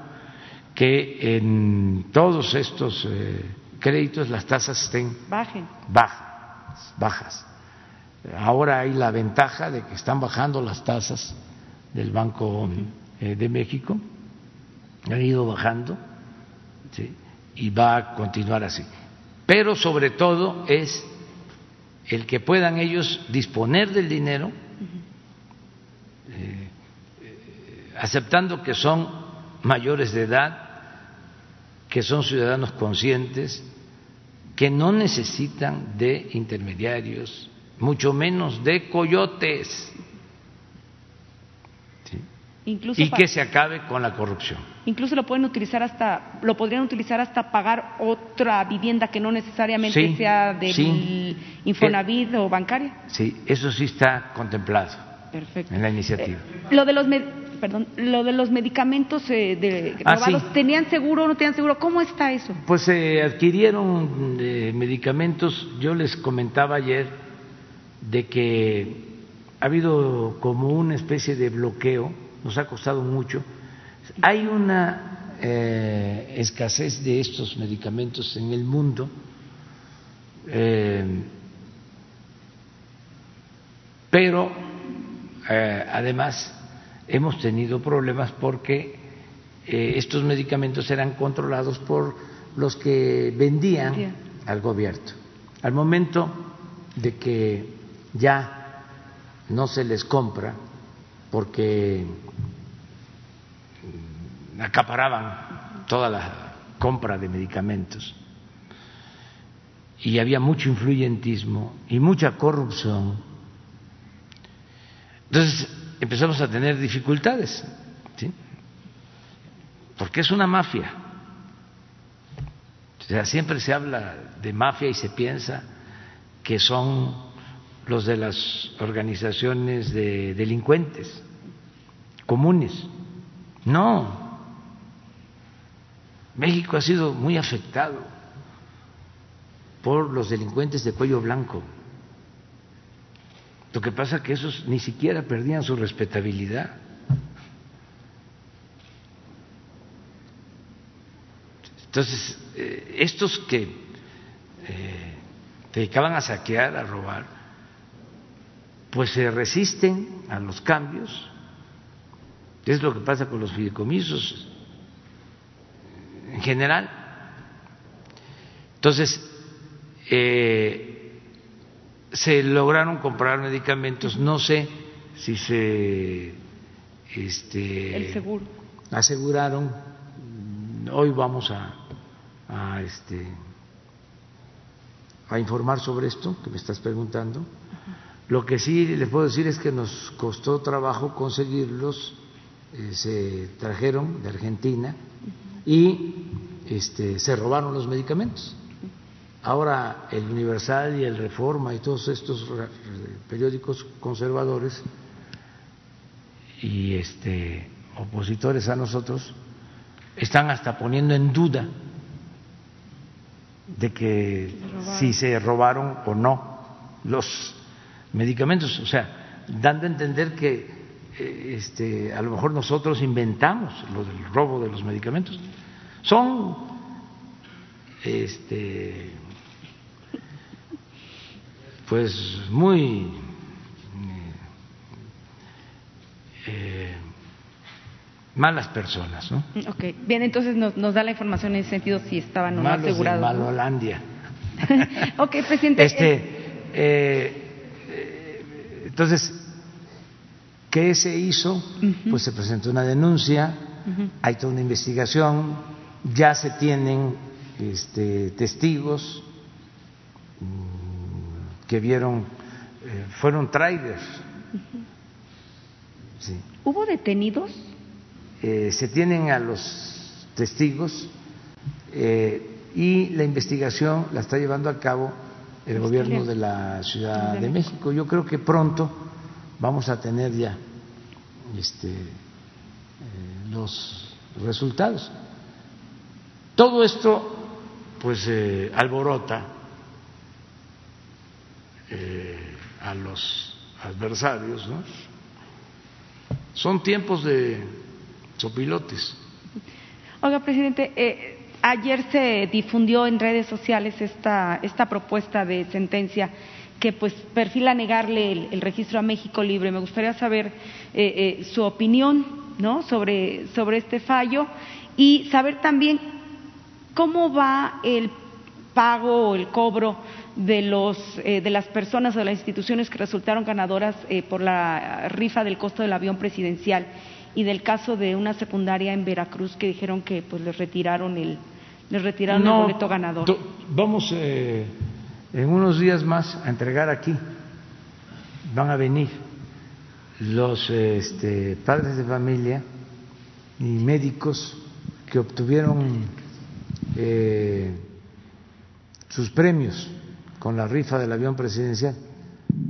que en todos estos eh, créditos las tasas estén bajen, bajas, bajas. Ahora hay la ventaja de que están bajando las tasas del Banco eh, de México, han ido bajando y va a continuar así. Pero sobre todo es el que puedan ellos disponer del dinero, eh, aceptando que son mayores de edad, que son ciudadanos conscientes, que no necesitan de intermediarios mucho menos de coyotes. y que se acabe con la corrupción. Incluso lo pueden utilizar hasta, lo podrían utilizar hasta pagar otra vivienda que no necesariamente sea del Infonavit o bancaria. Sí, eso sí está contemplado en la iniciativa. Eh, lo de los perdón, lo de los medicamentos eh, de, ah, robados, ¿tenían seguro o no tenían seguro? ¿Cómo está eso? Pues se adquirieron eh, medicamentos, yo les comentaba ayer de que ha habido como una especie de bloqueo, nos ha costado mucho. Hay una eh, escasez de estos medicamentos en el mundo, eh, pero además hemos tenido problemas porque estos medicamentos eran controlados por los que vendían al gobierno. Al momento de que ya no se les compra porque acaparaban toda la compra de medicamentos y había mucho influyentismo y mucha corrupción. Entonces empezamos a tener dificultades, ¿sí? porque es una mafia. O sea, siempre se habla de mafia y se piensa que son los de las organizaciones de delincuentes comunes. No, México ha sido muy afectado por los delincuentes de cuello blanco. Lo que pasa es que esos ni siquiera perdían su respetabilidad. Entonces, eh, estos que eh, dedicaban a saquear, a robar, pues se resisten a los cambios. Es lo que pasa con los fideicomisos en general. Entonces, eh, se lograron comprar medicamentos, no sé si se este, El seguro. aseguraron, hoy vamos a, a, este, a informar sobre esto que me estás preguntando lo que sí les puedo decir es que nos costó trabajo conseguirlos eh, se trajeron de Argentina y este, se robaron los medicamentos. Ahora el Universal y el Reforma y todos estos periódicos conservadores y este, opositores a nosotros están hasta poniendo en duda de que si se robaron o no los medicamentos, o sea, dando a entender que eh, este, a lo mejor nosotros inventamos lo del robo de los medicamentos. Son este, pues muy eh, malas personas, ¿no? Ok, bien, entonces nos, nos, da la información en ese sentido si estaban o no asegurados. De Malolandia. ok, presidente. Este, eh, entonces, ¿qué se hizo? Pues se presentó una denuncia, hay toda una investigación, ya se tienen este, testigos que vieron, eh, fueron trailers. ¿Hubo detenidos? Eh, se tienen a los testigos eh, y la investigación la está llevando a cabo el gobierno de la Ciudad de México. Yo creo que pronto vamos a tener ya este, eh, los resultados. Todo esto, pues, alborota eh, a los adversarios, ¿no? Son tiempos de sopilotes. Oiga, presidente, eh, Ayer se difundió en redes sociales esta, esta propuesta de sentencia que pues perfila negarle el, registro a México Libre. Me gustaría saber eh, eh, su opinión ¿no? sobre, sobre este fallo y saber también cómo va el pago o el cobro de, los, eh, de las personas o de las instituciones que resultaron ganadoras por la rifa del costo del avión presidencial y del caso de una secundaria en Veracruz que dijeron que pues les retiraron el, les retiraron el boleto ganador. Vamos eh, en unos días más a entregar aquí, van a venir los este, padres de familia y médicos que obtuvieron eh, sus premios con la rifa del avión presidencial,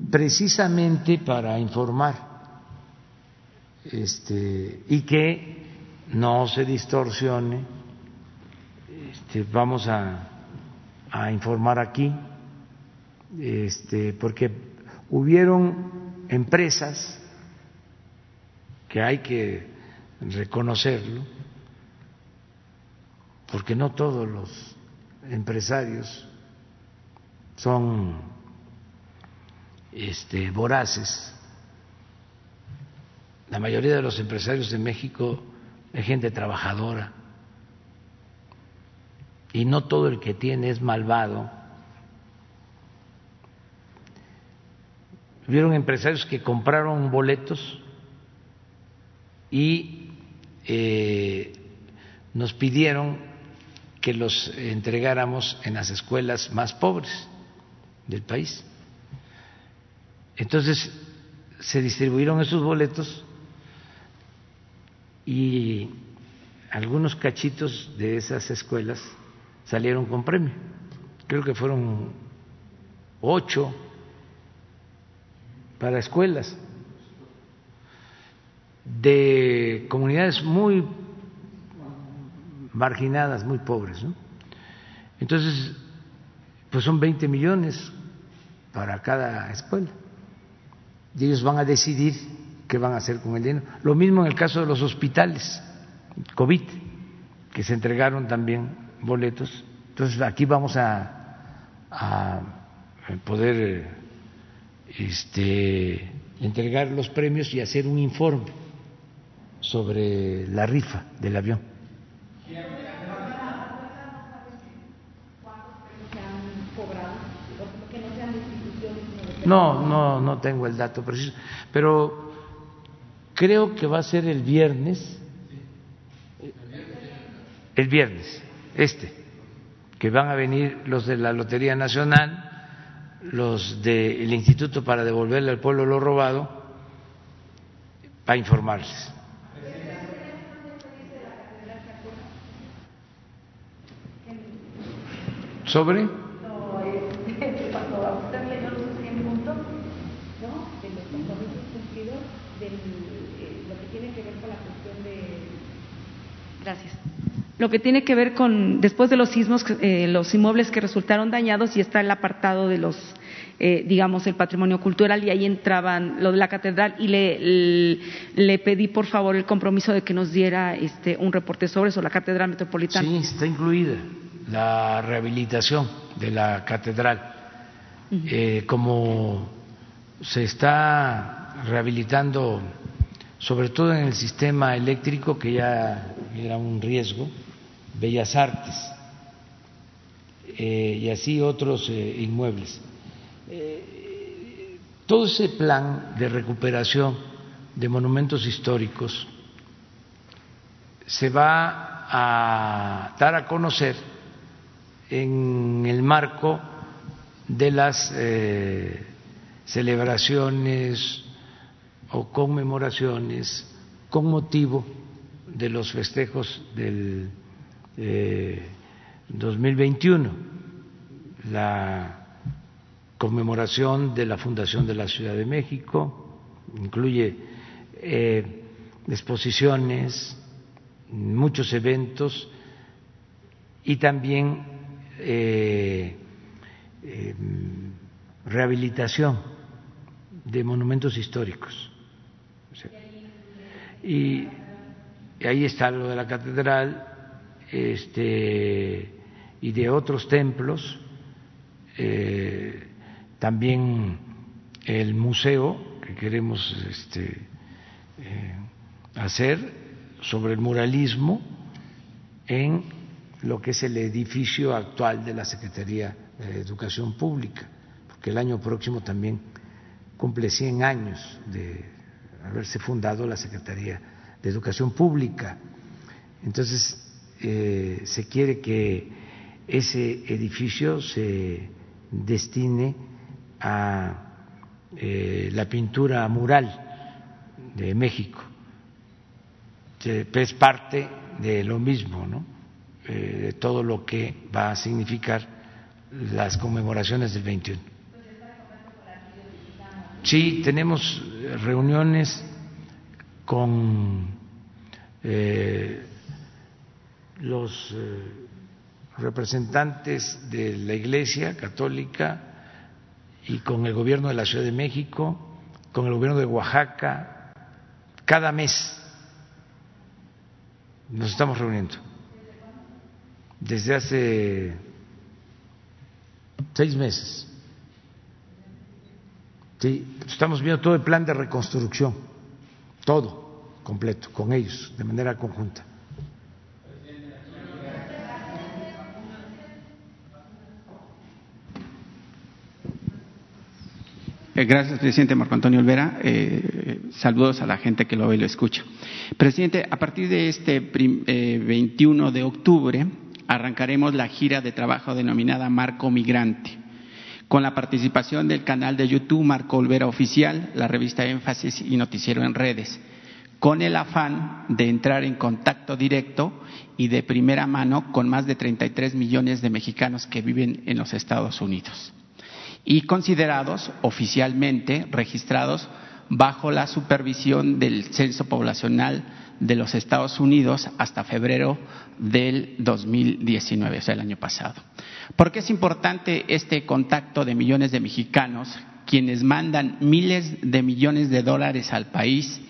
precisamente para informar este, y que no se distorsione este, vamos a, informar aquí, este, porque hubieron empresas que hay que reconocerlo, porque no todos los empresarios son este, voraces. La mayoría de los empresarios de México es gente trabajadora y no todo el que tiene es malvado. Hubieron empresarios que compraron boletos y eh, nos pidieron que los entregáramos en las escuelas más pobres del país. Entonces se distribuyeron esos boletos y algunos cachitos de esas escuelas salieron con premio. Creo que fueron ocho para escuelas de comunidades muy marginadas, muy pobres. ¿no? Entonces, pues son 20 millones para cada escuela. Y ellos van a decidir qué van a hacer con el dinero. Lo mismo en el caso de los hospitales, COVID, que se entregaron también boletos. Entonces aquí vamos a, a poder este, entregar los premios y hacer un informe sobre la rifa del avión. No, no, no tengo el dato preciso, pero creo que va a ser el viernes, el viernes, este, que van a venir los de la Lotería Nacional, los del Instituto para devolverle al pueblo lo robado, para informarles. ¿Sobre? Gracias. Lo que tiene que ver con, después de los sismos, eh, los inmuebles que resultaron dañados y está el apartado de los, eh, digamos, el patrimonio cultural y ahí entraban lo de la catedral y le, le, pedí por favor el compromiso de que nos diera este, un reporte sobre eso, la catedral metropolitana. Sí, está incluida la rehabilitación de la catedral. Eh, como se está rehabilitando sobre todo en el sistema eléctrico que ya era un riesgo, Bellas Artes eh, y así otros eh, inmuebles. Eh, todo ese plan de recuperación de monumentos históricos se va a dar a conocer en el marco de las celebraciones o conmemoraciones con motivo de los festejos del 2021, la conmemoración de la fundación de la Ciudad de México, incluye eh, exposiciones, muchos eventos y también eh, em, rehabilitación de monumentos históricos. Y, ahí está lo de la catedral este, y de otros templos, eh, también el museo que queremos este, eh, hacer sobre el muralismo en lo que es el edificio actual de la Secretaría de Educación Pública, porque el año próximo también cumple 100 años de haberse fundado la Secretaría de Educación Pública. Entonces, eh, se quiere que ese edificio se destine a eh, la pintura mural de México. Es parte de lo mismo, ¿no? Eh, de todo lo que va a significar las conmemoraciones del 21. Sí, tenemos reuniones con eh, los eh, representantes de la Iglesia Católica y con el gobierno de la Ciudad de México, con el gobierno de Oaxaca, cada mes nos estamos reuniendo. Desde hace seis meses. Sí, estamos viendo todo el plan de reconstrucción, todo completo, con ellos, de manera conjunta. Eh, gracias, presidente Marco Antonio Olvera. Eh, saludos a la gente que lo ve y lo escucha. Presidente, a partir de este 21 eh, de octubre arrancaremos la gira de trabajo denominada Marco Migrante con la participación del canal de YouTube Marco Olvera Oficial, la revista Énfasis y Noticiero en Redes, con el afán de entrar en contacto directo y de primera mano con más de 33 millones de mexicanos que viven en los Estados Unidos y considerados oficialmente registrados bajo la supervisión del Censo Poblacional de los Estados Unidos hasta febrero del 2019, o sea, el año pasado. ¿Por qué es importante este contacto de millones de mexicanos, quienes mandan miles de millones de dólares al país?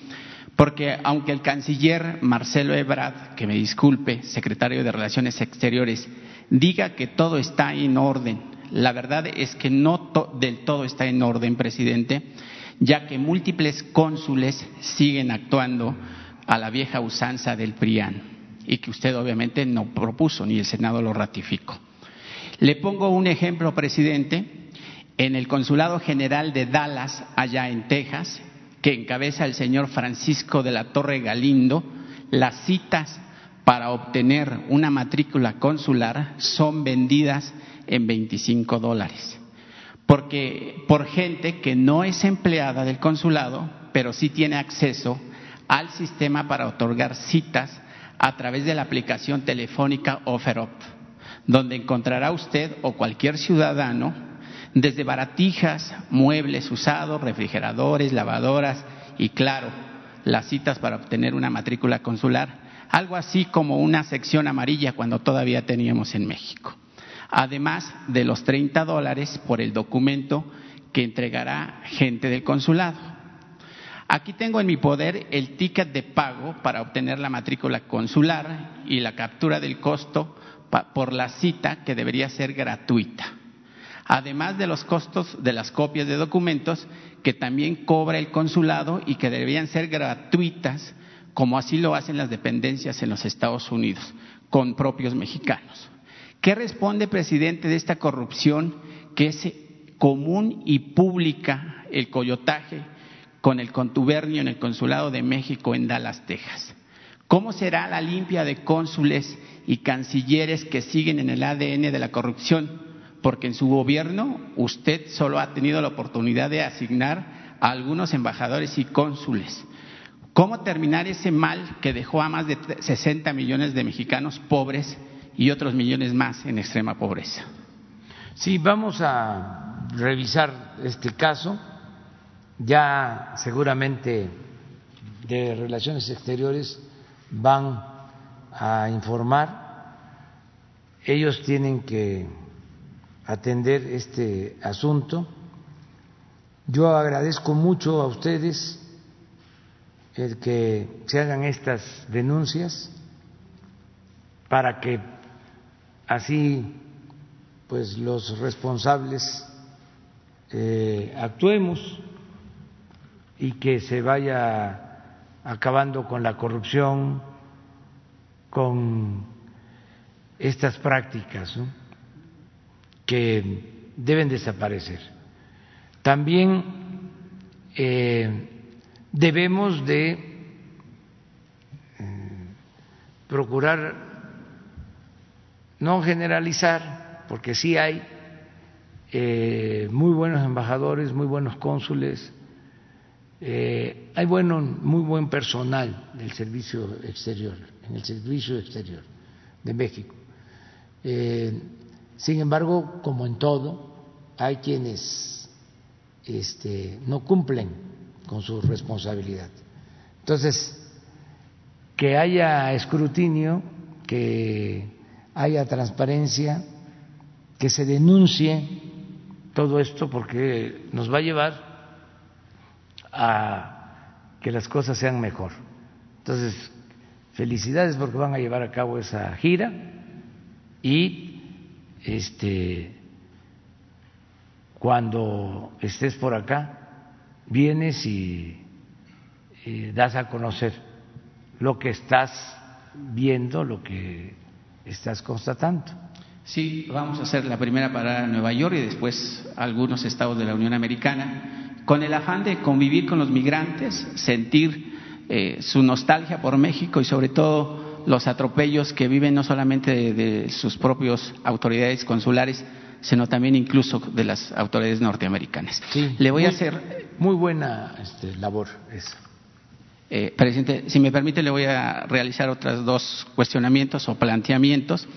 Porque aunque el canciller Marcelo Ebrard, que me disculpe, secretario de Relaciones Exteriores, diga que todo está en orden, la verdad es que no del todo está en orden, presidente, ya que múltiples cónsules siguen actuando a la vieja usanza del PRIAN y que usted obviamente no propuso ni el Senado lo ratificó. Le pongo un ejemplo, presidente. En el Consulado General de Dallas, allá en Texas, que encabeza el señor Francisco de la Torre Galindo, las citas para obtener una matrícula consular son vendidas en 25 dólares. Porque por gente que no es empleada del consulado, pero sí tiene acceso al sistema para otorgar citas a través de la aplicación telefónica OfferUp, donde encontrará usted o cualquier ciudadano desde baratijas, muebles usados, refrigeradores, lavadoras y claro, las citas para obtener una matrícula consular, algo así como una sección amarilla cuando todavía teníamos en México. Además de los 30 dólares por el documento que entregará gente del consulado. Aquí tengo en mi poder el ticket de pago para obtener la matrícula consular y la captura del costo por la cita que debería ser gratuita. Además de los costos de las copias de documentos que también cobra el consulado y que deberían ser gratuitas, como así lo hacen las dependencias en los Estados Unidos, con propios mexicanos. ¿Qué responde, presidente, de esta corrupción que es común y pública el coyotaje con el contubernio en el Consulado de México en Dallas, Texas. ¿Cómo será la limpia de cónsules y cancilleres que siguen en el ADN de la corrupción? Porque en su gobierno usted solo ha tenido la oportunidad de asignar a algunos embajadores y cónsules. ¿Cómo terminar ese mal que dejó a más de 60 millones de mexicanos pobres y otros millones más en extrema pobreza? Sí, vamos a revisar este caso. Ya seguramente de Relaciones Exteriores van a informar. Ellos tienen que atender este asunto. Yo agradezco mucho a ustedes el que se hagan estas denuncias para que así pues los responsables eh, actuemos y que se vaya acabando con la corrupción, con estas prácticas que deben desaparecer. También eh, debemos de eh, procurar no generalizar, porque sí hay eh, muy buenos embajadores, muy buenos cónsules, hay bueno, muy buen personal del servicio exterior, en el servicio exterior de México. Eh, sin embargo, como en todo, hay quienes este, no cumplen con su responsabilidad. Entonces, que haya escrutinio, que haya transparencia, que se denuncie todo esto porque nos va a llevar a que las cosas sean mejor. Entonces, felicidades porque van a llevar a cabo esa gira y este cuando estés por acá vienes y, y das a conocer lo que estás viendo, lo que estás constatando. Sí, vamos a hacer la primera parada en Nueva York y después algunos estados de la Unión Americana, con el afán de convivir con los migrantes, sentir eh, su nostalgia por México y sobre todo los atropellos que viven no solamente de, sus propias autoridades consulares, sino también incluso de las autoridades norteamericanas. Sí, Le voy a hacer muy buena este, labor esa. Eh, presidente, si me permite, le voy a realizar otros dos cuestionamientos o planteamientos.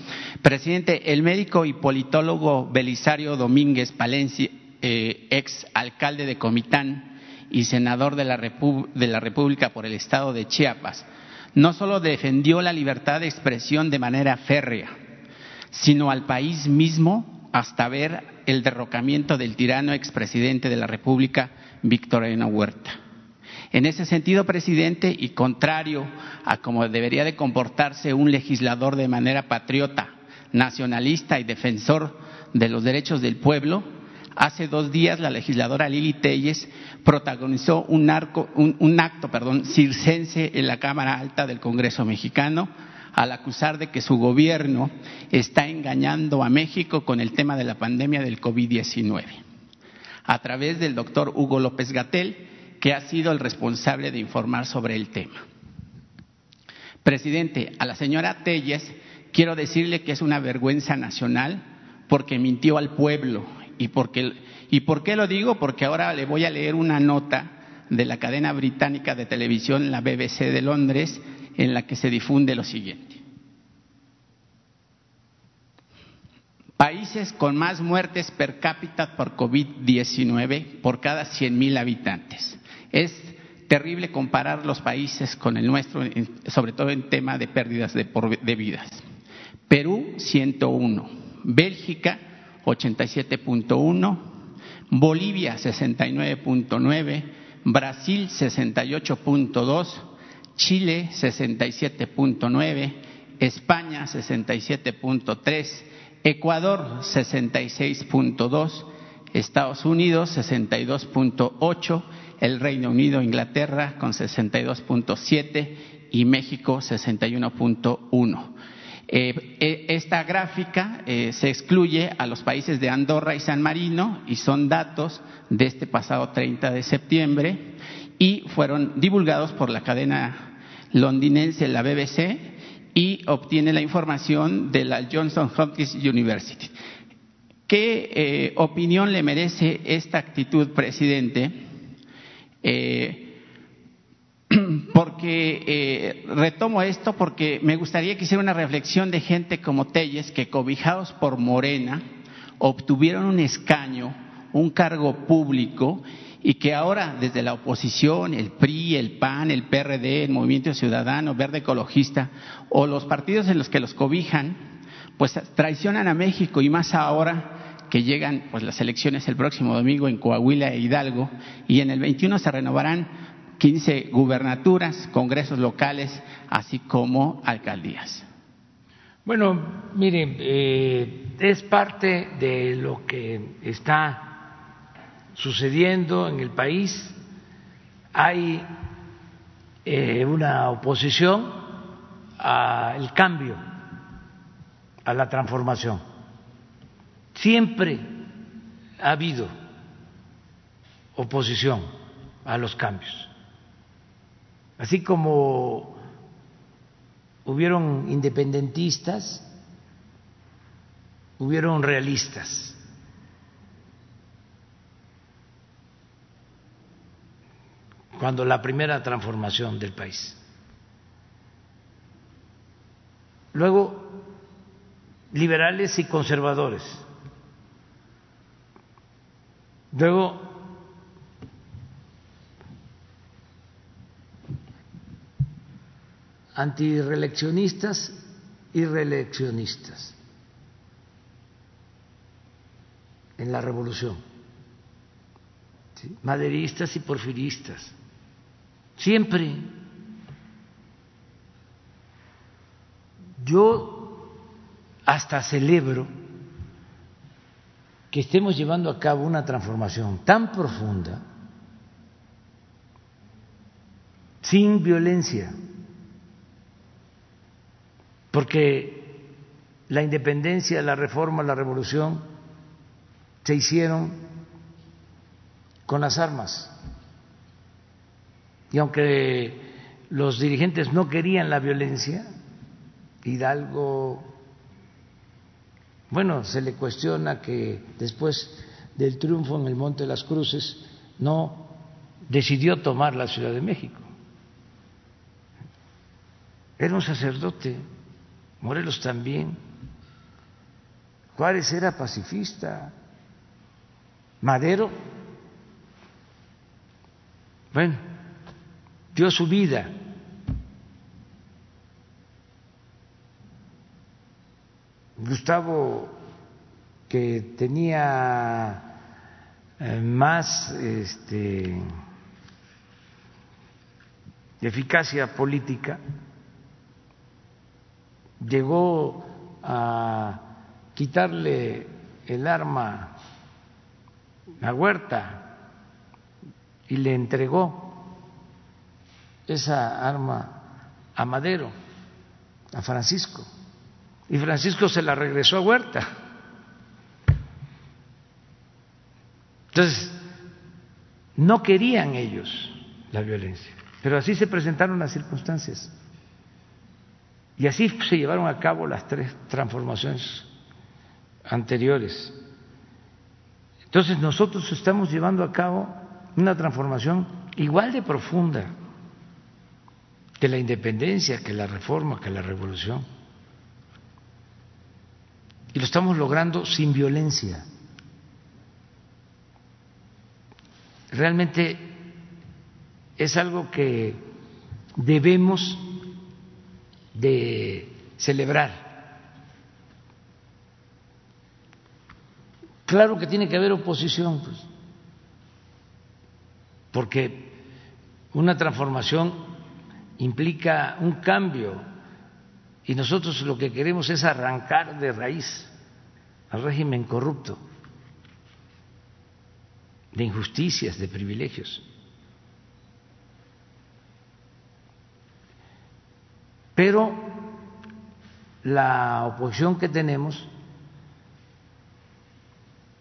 Presidente, el médico y politólogo Belisario Domínguez Palencia, eh, ex alcalde de Comitán y senador de la, República por el estado de Chiapas, no solo defendió la libertad de expresión de manera férrea, sino al país mismo hasta ver el derrocamiento del tirano expresidente de la República, Victoriano Huerta. En ese sentido, presidente, y contrario a cómo debería de comportarse un legislador de manera patriota, nacionalista y defensor de los derechos del pueblo, hace dos días la legisladora Lili Telles protagonizó un, acto circense en la Cámara Alta del Congreso mexicano al acusar de que su gobierno está engañando a México con el tema de la pandemia del COVID-19. A través del doctor Hugo López Gatel, que ha sido el responsable de informar sobre el tema. Presidente, a la señora Telles quiero decirle que es una vergüenza nacional porque mintió al pueblo. ¿Y, porque, ¿Y por qué lo digo? Porque ahora le voy a leer una nota de la cadena británica de televisión, la BBC de Londres, en la que se difunde lo siguiente. Países con más muertes per cápita por COVID-19 por cada 100.000 habitantes. Es terrible comparar los países con el nuestro, sobre todo en tema de pérdidas de, de vidas. Perú, 101. Bélgica, 87.1. Bolivia, 69.9. Brasil, 68.2. Chile, 67.9. España, 67.3. Ecuador 66.2, Estados Unidos 62.8, el Reino Unido, Inglaterra con 62.7 y México 61.1. Eh, eh, esta gráfica eh, se excluye a los países de Andorra y San Marino y son datos de este pasado 30 de septiembre y fueron divulgados por la cadena londinense, la BBC, y obtiene la información de la Johnson Hopkins University. ¿Qué opinión le merece esta actitud, presidente? porque eh, retomo esto porque me gustaría que hiciera una reflexión de gente como Telles que cobijados por Morena obtuvieron un escaño, un cargo público y que ahora desde la oposición, el PRI, el PAN, el PRD, el Movimiento Ciudadano, Verde Ecologista o los partidos en los que los cobijan, pues traicionan a México y más ahora que llegan pues las elecciones el próximo domingo en Coahuila e Hidalgo y en el 21 se renovarán 15 gubernaturas, congresos locales, así como alcaldías. Bueno, mire, eh, es parte de lo que está sucediendo en el país, hay eh, una oposición al cambio, a la transformación. Siempre ha habido oposición a los cambios. Así como hubieron independentistas, hubieron realistas. cuando la primera transformación del país. Luego, liberales y conservadores. Luego, antireeleccionistas y reeleccionistas en la revolución, maderistas y porfiristas siempre. Yo hasta celebro que estemos llevando a cabo una transformación tan profunda sin violencia, porque la independencia, la reforma, la revolución se hicieron con las armas. Y aunque los dirigentes no querían la violencia, Hidalgo, bueno, se le cuestiona que después del triunfo en el Monte de las Cruces no decidió tomar la Ciudad de México. Era un sacerdote, Morelos también. Juárez era pacifista, Madero, bueno, dio su vida. Gustavo, que tenía eh, más este, eficacia política, llegó a quitarle el arma a Huerta y le entregó esa arma a Madero, a Francisco, y Francisco se la regresó a Huerta. Entonces, no querían ellos la violencia, pero así se presentaron las circunstancias. Y así se llevaron a cabo las tres transformaciones anteriores. Entonces nosotros estamos llevando a cabo una transformación igual de profunda que la independencia, que la reforma, que la revolución. Y lo estamos logrando sin violencia. Realmente es algo que debemos de celebrar. Claro que tiene que haber oposición, pues, porque una transformación implica un cambio y nosotros lo que queremos es arrancar de raíz al régimen corrupto, de injusticias, de privilegios. Pero la oposición que tenemos,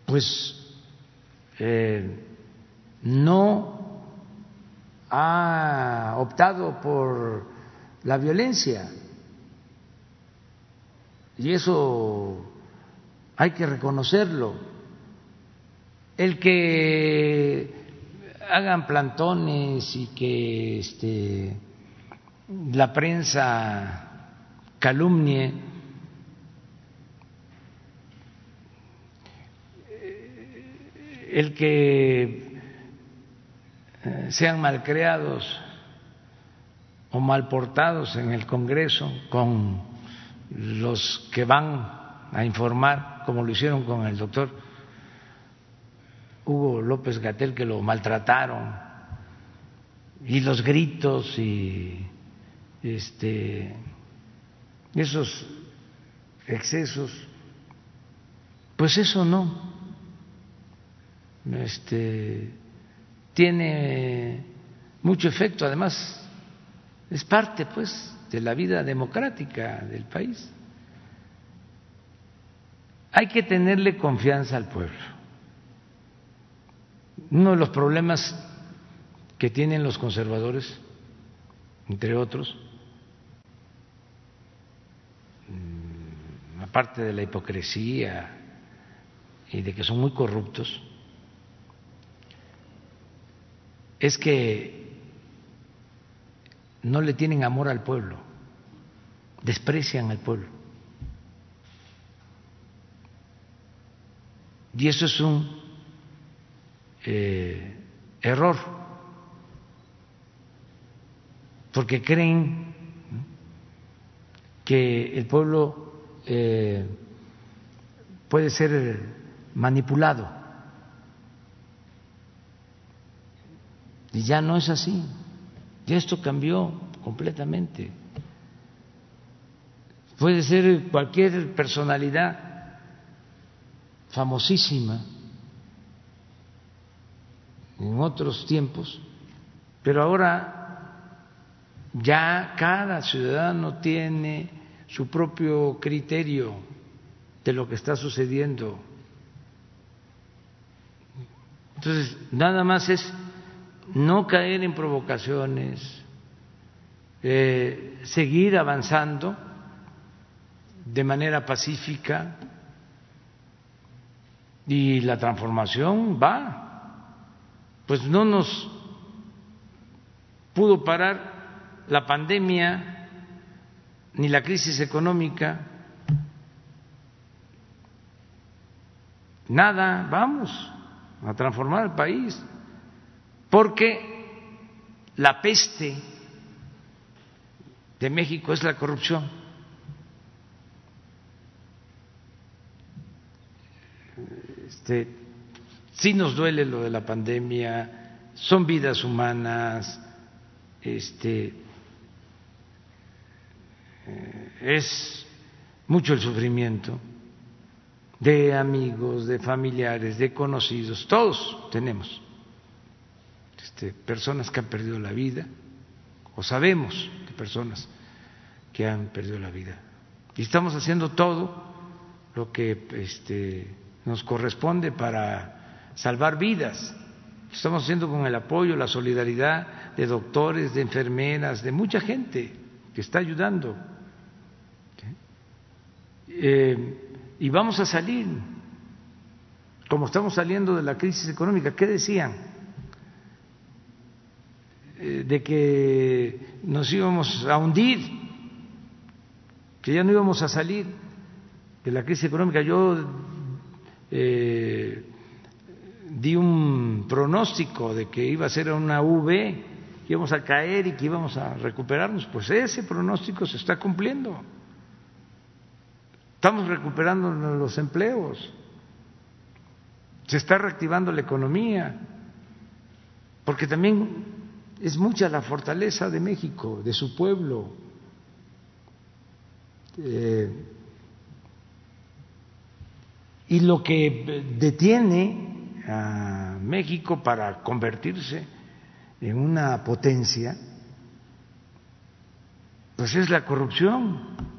pues eh, no ha optado por la violencia. Y eso hay que reconocerlo. El que hagan plantones y que este, la prensa calumnie, el que eh, sean malcreados o mal portados en el Congreso con los que van a informar, como lo hicieron con el doctor Hugo López Gatel, que lo maltrataron, y los gritos y este, esos excesos, pues eso no, este, tiene mucho efecto, además es parte pues de la vida democrática del país. Hay que tenerle confianza al pueblo. Uno de los problemas que tienen los conservadores, entre otros, aparte de la hipocresía y de que son muy corruptos, es que no le tienen amor al pueblo, desprecian al pueblo. Y eso es un eh, error, porque creen que el pueblo eh, puede ser manipulado. Y ya no es así. Ya esto cambió completamente. Puede ser cualquier personalidad famosísima en otros tiempos, pero ahora ya cada ciudadano tiene su propio criterio de lo que está sucediendo. Entonces, nada más es no caer en provocaciones, eh, seguir avanzando de manera pacífica y la transformación va. Pues no nos pudo parar la pandemia ni la crisis económica, nada, vamos a transformar el país, porque la peste de México es la corrupción. Este, sí nos duele lo de la pandemia, son vidas humanas, este, es mucho el sufrimiento de amigos, de familiares, de conocidos, todos tenemos este, personas que han perdido la vida o sabemos de personas que han perdido la vida. Y estamos haciendo todo lo que este, nos corresponde para salvar vidas. Estamos haciendo con el apoyo, la solidaridad de doctores, de enfermeras, de mucha gente que está ayudando eh, y vamos a salir, como estamos saliendo de la crisis económica. ¿Qué decían? Eh, de que nos íbamos a hundir, que ya no íbamos a salir de la crisis económica. Yo eh, di un pronóstico de que iba a ser una V, que íbamos a caer y que íbamos a recuperarnos. Pues ese pronóstico se está cumpliendo. Estamos recuperando los empleos, se está reactivando la economía, porque también es mucha la fortaleza de México, de su pueblo. Eh, y lo que detiene a México para convertirse en una potencia, pues es la corrupción.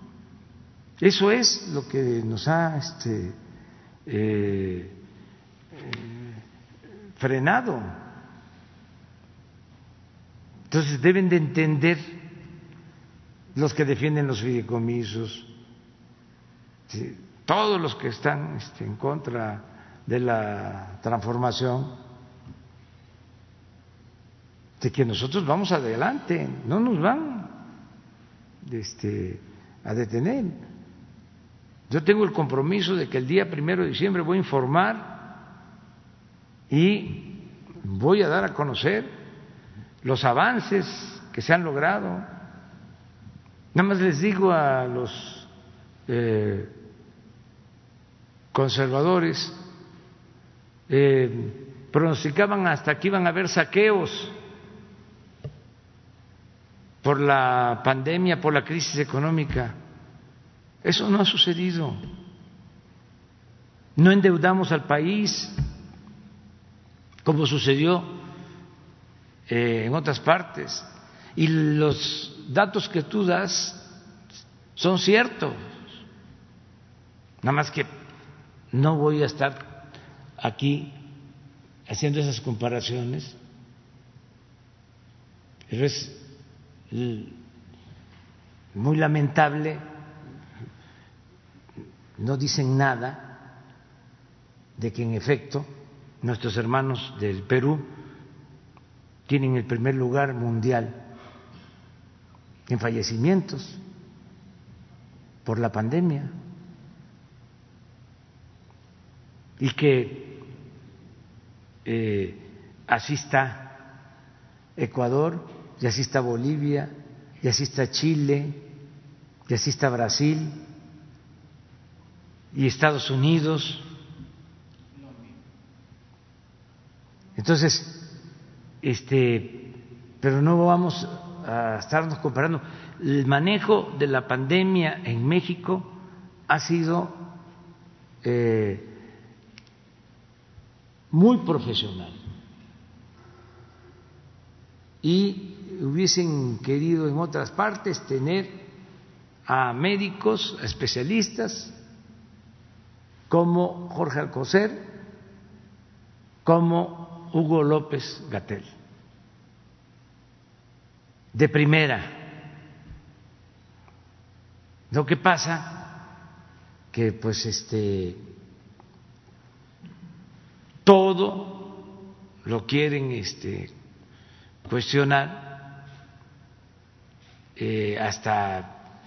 Eso es lo que nos ha este, eh, frenado. Entonces deben de entender los que defienden los fideicomisos, todos los que están este, en contra de la transformación, de que nosotros vamos adelante, no nos van este, a detener. Yo tengo el compromiso de que el día primero de diciembre voy a informar y voy a dar a conocer los avances que se han logrado. Nada más les digo a los eh, conservadores, eh, pronosticaban hasta que iban a haber saqueos por la pandemia, por la crisis económica. Eso no ha sucedido. No endeudamos al país como sucedió eh, en otras partes. Y los datos que tú das son ciertos. Nada más que no voy a estar aquí haciendo esas comparaciones, pero es muy lamentable, no dicen nada de que en efecto nuestros hermanos del Perú tienen el primer lugar mundial en fallecimientos por la pandemia. y que eh, así está Ecuador, y así está Bolivia, y así está Chile, y así está Brasil, y Estados Unidos. Entonces, este, pero no vamos a estarnos comparando. El manejo de la pandemia en México ha sido eh, muy profesional. Y hubiesen querido en otras partes tener a médicos, a especialistas, como Jorge Alcocer, como Hugo López Gatel, de primera. Lo que pasa que pues este todo lo quieren este, cuestionar, eh, hasta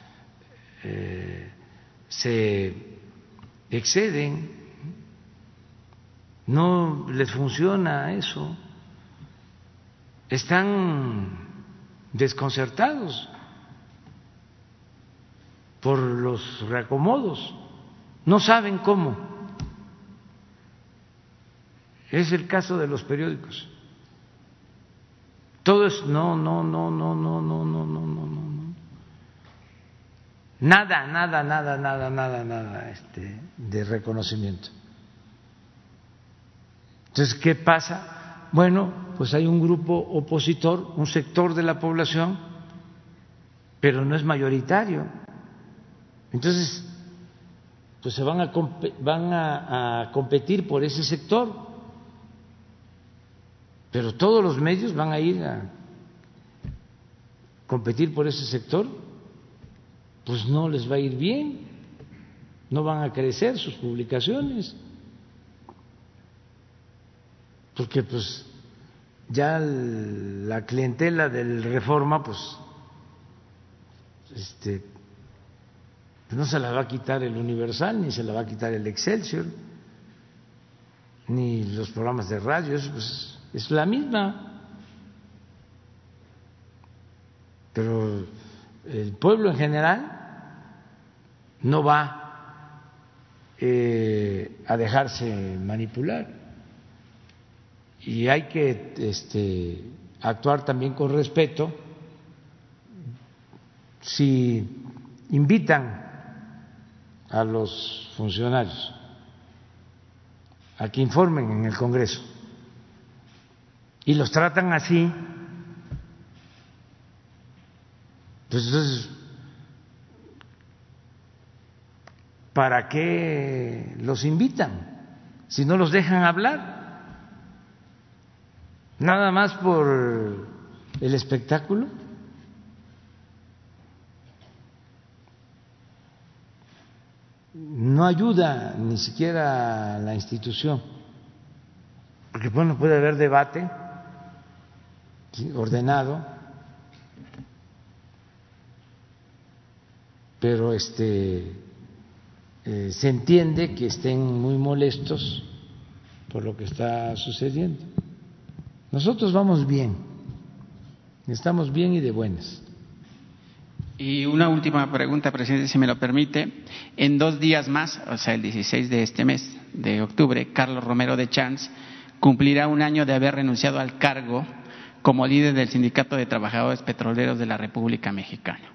eh, se exceden, no les funciona eso, están desconcertados por los reacomodos, no saben cómo. Es el caso de los periódicos. Todo es no, no, no, no, no, no, no, no, no, no. Nada, nada, nada, nada, nada, nada este, de reconocimiento. Entonces, ¿qué pasa? Bueno, pues hay un grupo opositor, un sector de la población, pero no es mayoritario. Entonces, pues se van a, van a, a competir por ese sector pero todos los medios van a ir a competir por ese sector, pues no les va a ir bien, no van a crecer sus publicaciones, porque pues ya la clientela del reforma pues este No se la va a quitar el Universal, ni se la va a quitar el Excelsior, ni los programas de radio, es, pues, es la misma. Pero el pueblo en general no va eh, a dejarse manipular. Y hay que este, actuar también con respeto. Si invitan a los funcionarios a que informen en el Congreso y los tratan así, pues entonces, ¿para qué los invitan si no los dejan hablar? Nada más por el espectáculo. no ayuda ni siquiera la institución, porque bueno, puede haber debate ordenado, pero este eh, se entiende que estén muy molestos por lo que está sucediendo. Nosotros vamos bien, estamos bien y de buenas. Y una última pregunta, presidente, si me lo permite. En dos días más, o sea, el 16 de este mes de octubre, Carlos Romero de Chance cumplirá un año de haber renunciado al cargo como líder del Sindicato de Trabajadores Petroleros de la República Mexicana.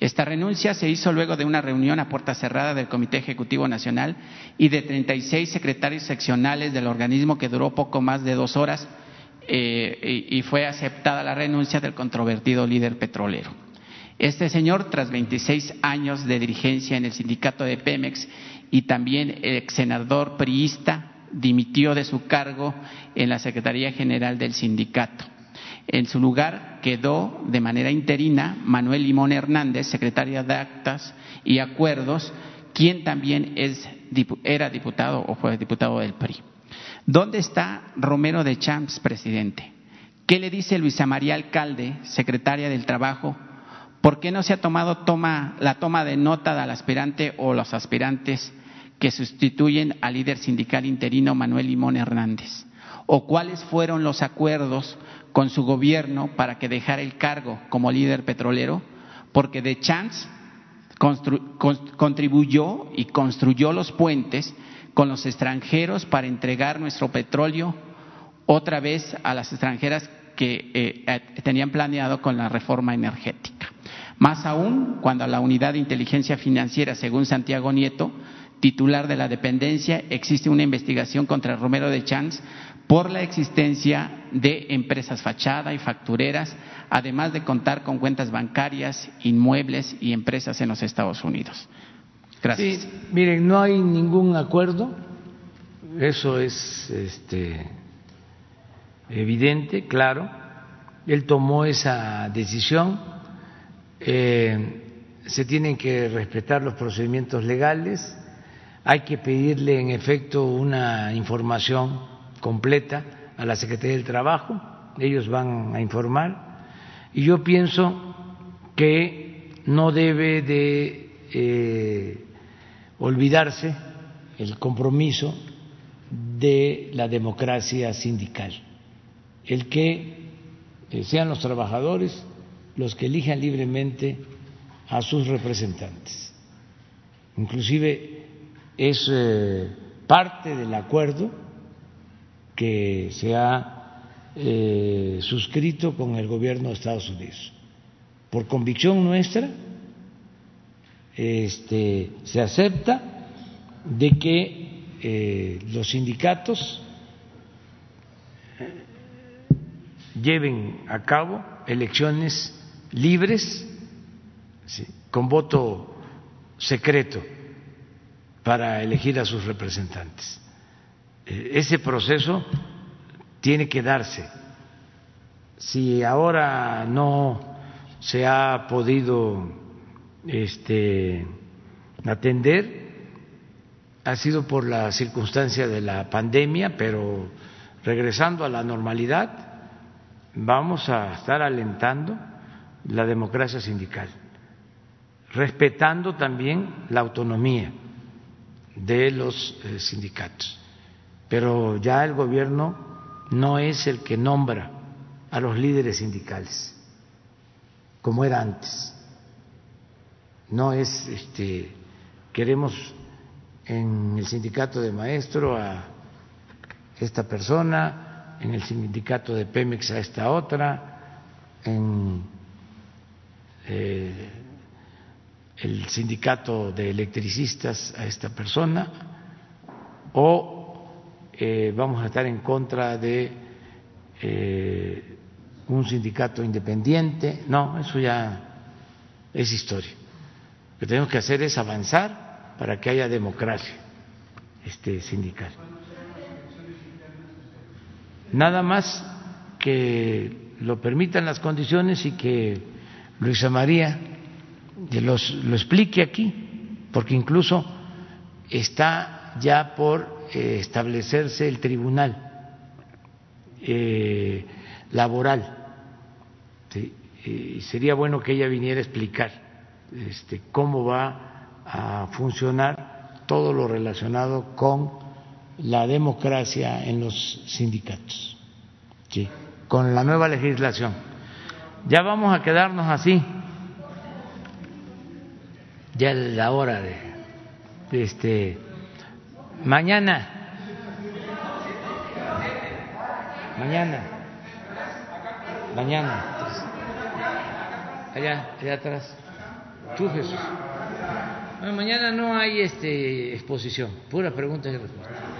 Esta renuncia se hizo luego de una reunión a puerta cerrada del Comité Ejecutivo Nacional y de 36 secretarios seccionales del organismo que duró poco más de dos horas eh, y fue aceptada la renuncia del controvertido líder petrolero. Este señor, tras 26 años de dirigencia en el sindicato de Pemex y también ex senador priista, dimitió de su cargo en la Secretaría General del sindicato. En su lugar quedó de manera interina Manuel Limón Hernández, secretario de Actas y Acuerdos, quien también era diputado o fue diputado del PRI. ¿Dónde está Romero de Champs, presidente? ¿Qué le dice Luisa María Alcalde, secretaria del Trabajo, ¿Por qué no se ha tomado la toma de nota del aspirante o los aspirantes que sustituyen al líder sindical interino Manuel Limón Hernández? ¿O cuáles fueron los acuerdos con su gobierno para que dejara el cargo como líder petrolero? Porque de Chance contribuyó y construyó los puentes con los extranjeros para entregar nuestro petróleo otra vez a las extranjeras que eh, tenían planeado con la reforma energética. Más aún cuando la unidad de inteligencia financiera, según Santiago Nieto, titular de la dependencia, existe una investigación contra Romero de Chanz por la existencia de empresas fachada y factureras, además de contar con cuentas bancarias, inmuebles y empresas en los Estados Unidos. Gracias. Sí, miren, no hay ningún acuerdo, eso es este, evidente, claro. Él tomó esa decisión eh, se tienen que respetar los procedimientos legales, hay que pedirle en efecto una información completa a la Secretaría del Trabajo, ellos van a informar, y yo pienso que no debe de eh, olvidarse el compromiso de la democracia sindical, el que eh, sean los trabajadores los que elijan libremente a sus representantes. Inclusive es eh, parte del acuerdo que se ha eh, suscrito con el gobierno de Estados Unidos. Por convicción nuestra, este, se acepta de que eh, los sindicatos lleven a cabo elecciones libres, con voto secreto para elegir a sus representantes. Ese proceso tiene que darse. Si ahora no se ha podido este, atender, ha sido por la circunstancia de la pandemia, pero regresando a la normalidad, vamos a estar alentando la democracia sindical. respetando también la autonomía de los eh, sindicatos. Pero ya el gobierno no es el que nombra a los líderes sindicales, como era antes. No es, este, queremos en el sindicato de maestro a esta persona, en el sindicato de Pemex a esta otra, en eh, el sindicato de electricistas a esta persona, o eh, vamos a estar en contra de eh, un sindicato independiente. No, eso ya es historia. Lo que tenemos que hacer es avanzar para que haya democracia este, sindical. Nada más que lo permitan las condiciones y que Luisa María lo explique aquí, porque incluso está ya por eh, establecerse el tribunal eh, laboral. Y sería bueno que ella viniera a explicar este, cómo va a funcionar todo lo relacionado con la democracia en los sindicatos, con la nueva legislación. Ya vamos a quedarnos así ya es la hora de, este mañana. Mañana. Mañana. Allá allá atrás. Tú Jesús. Mañana no hay este exposición. Pura preguntas y respuestas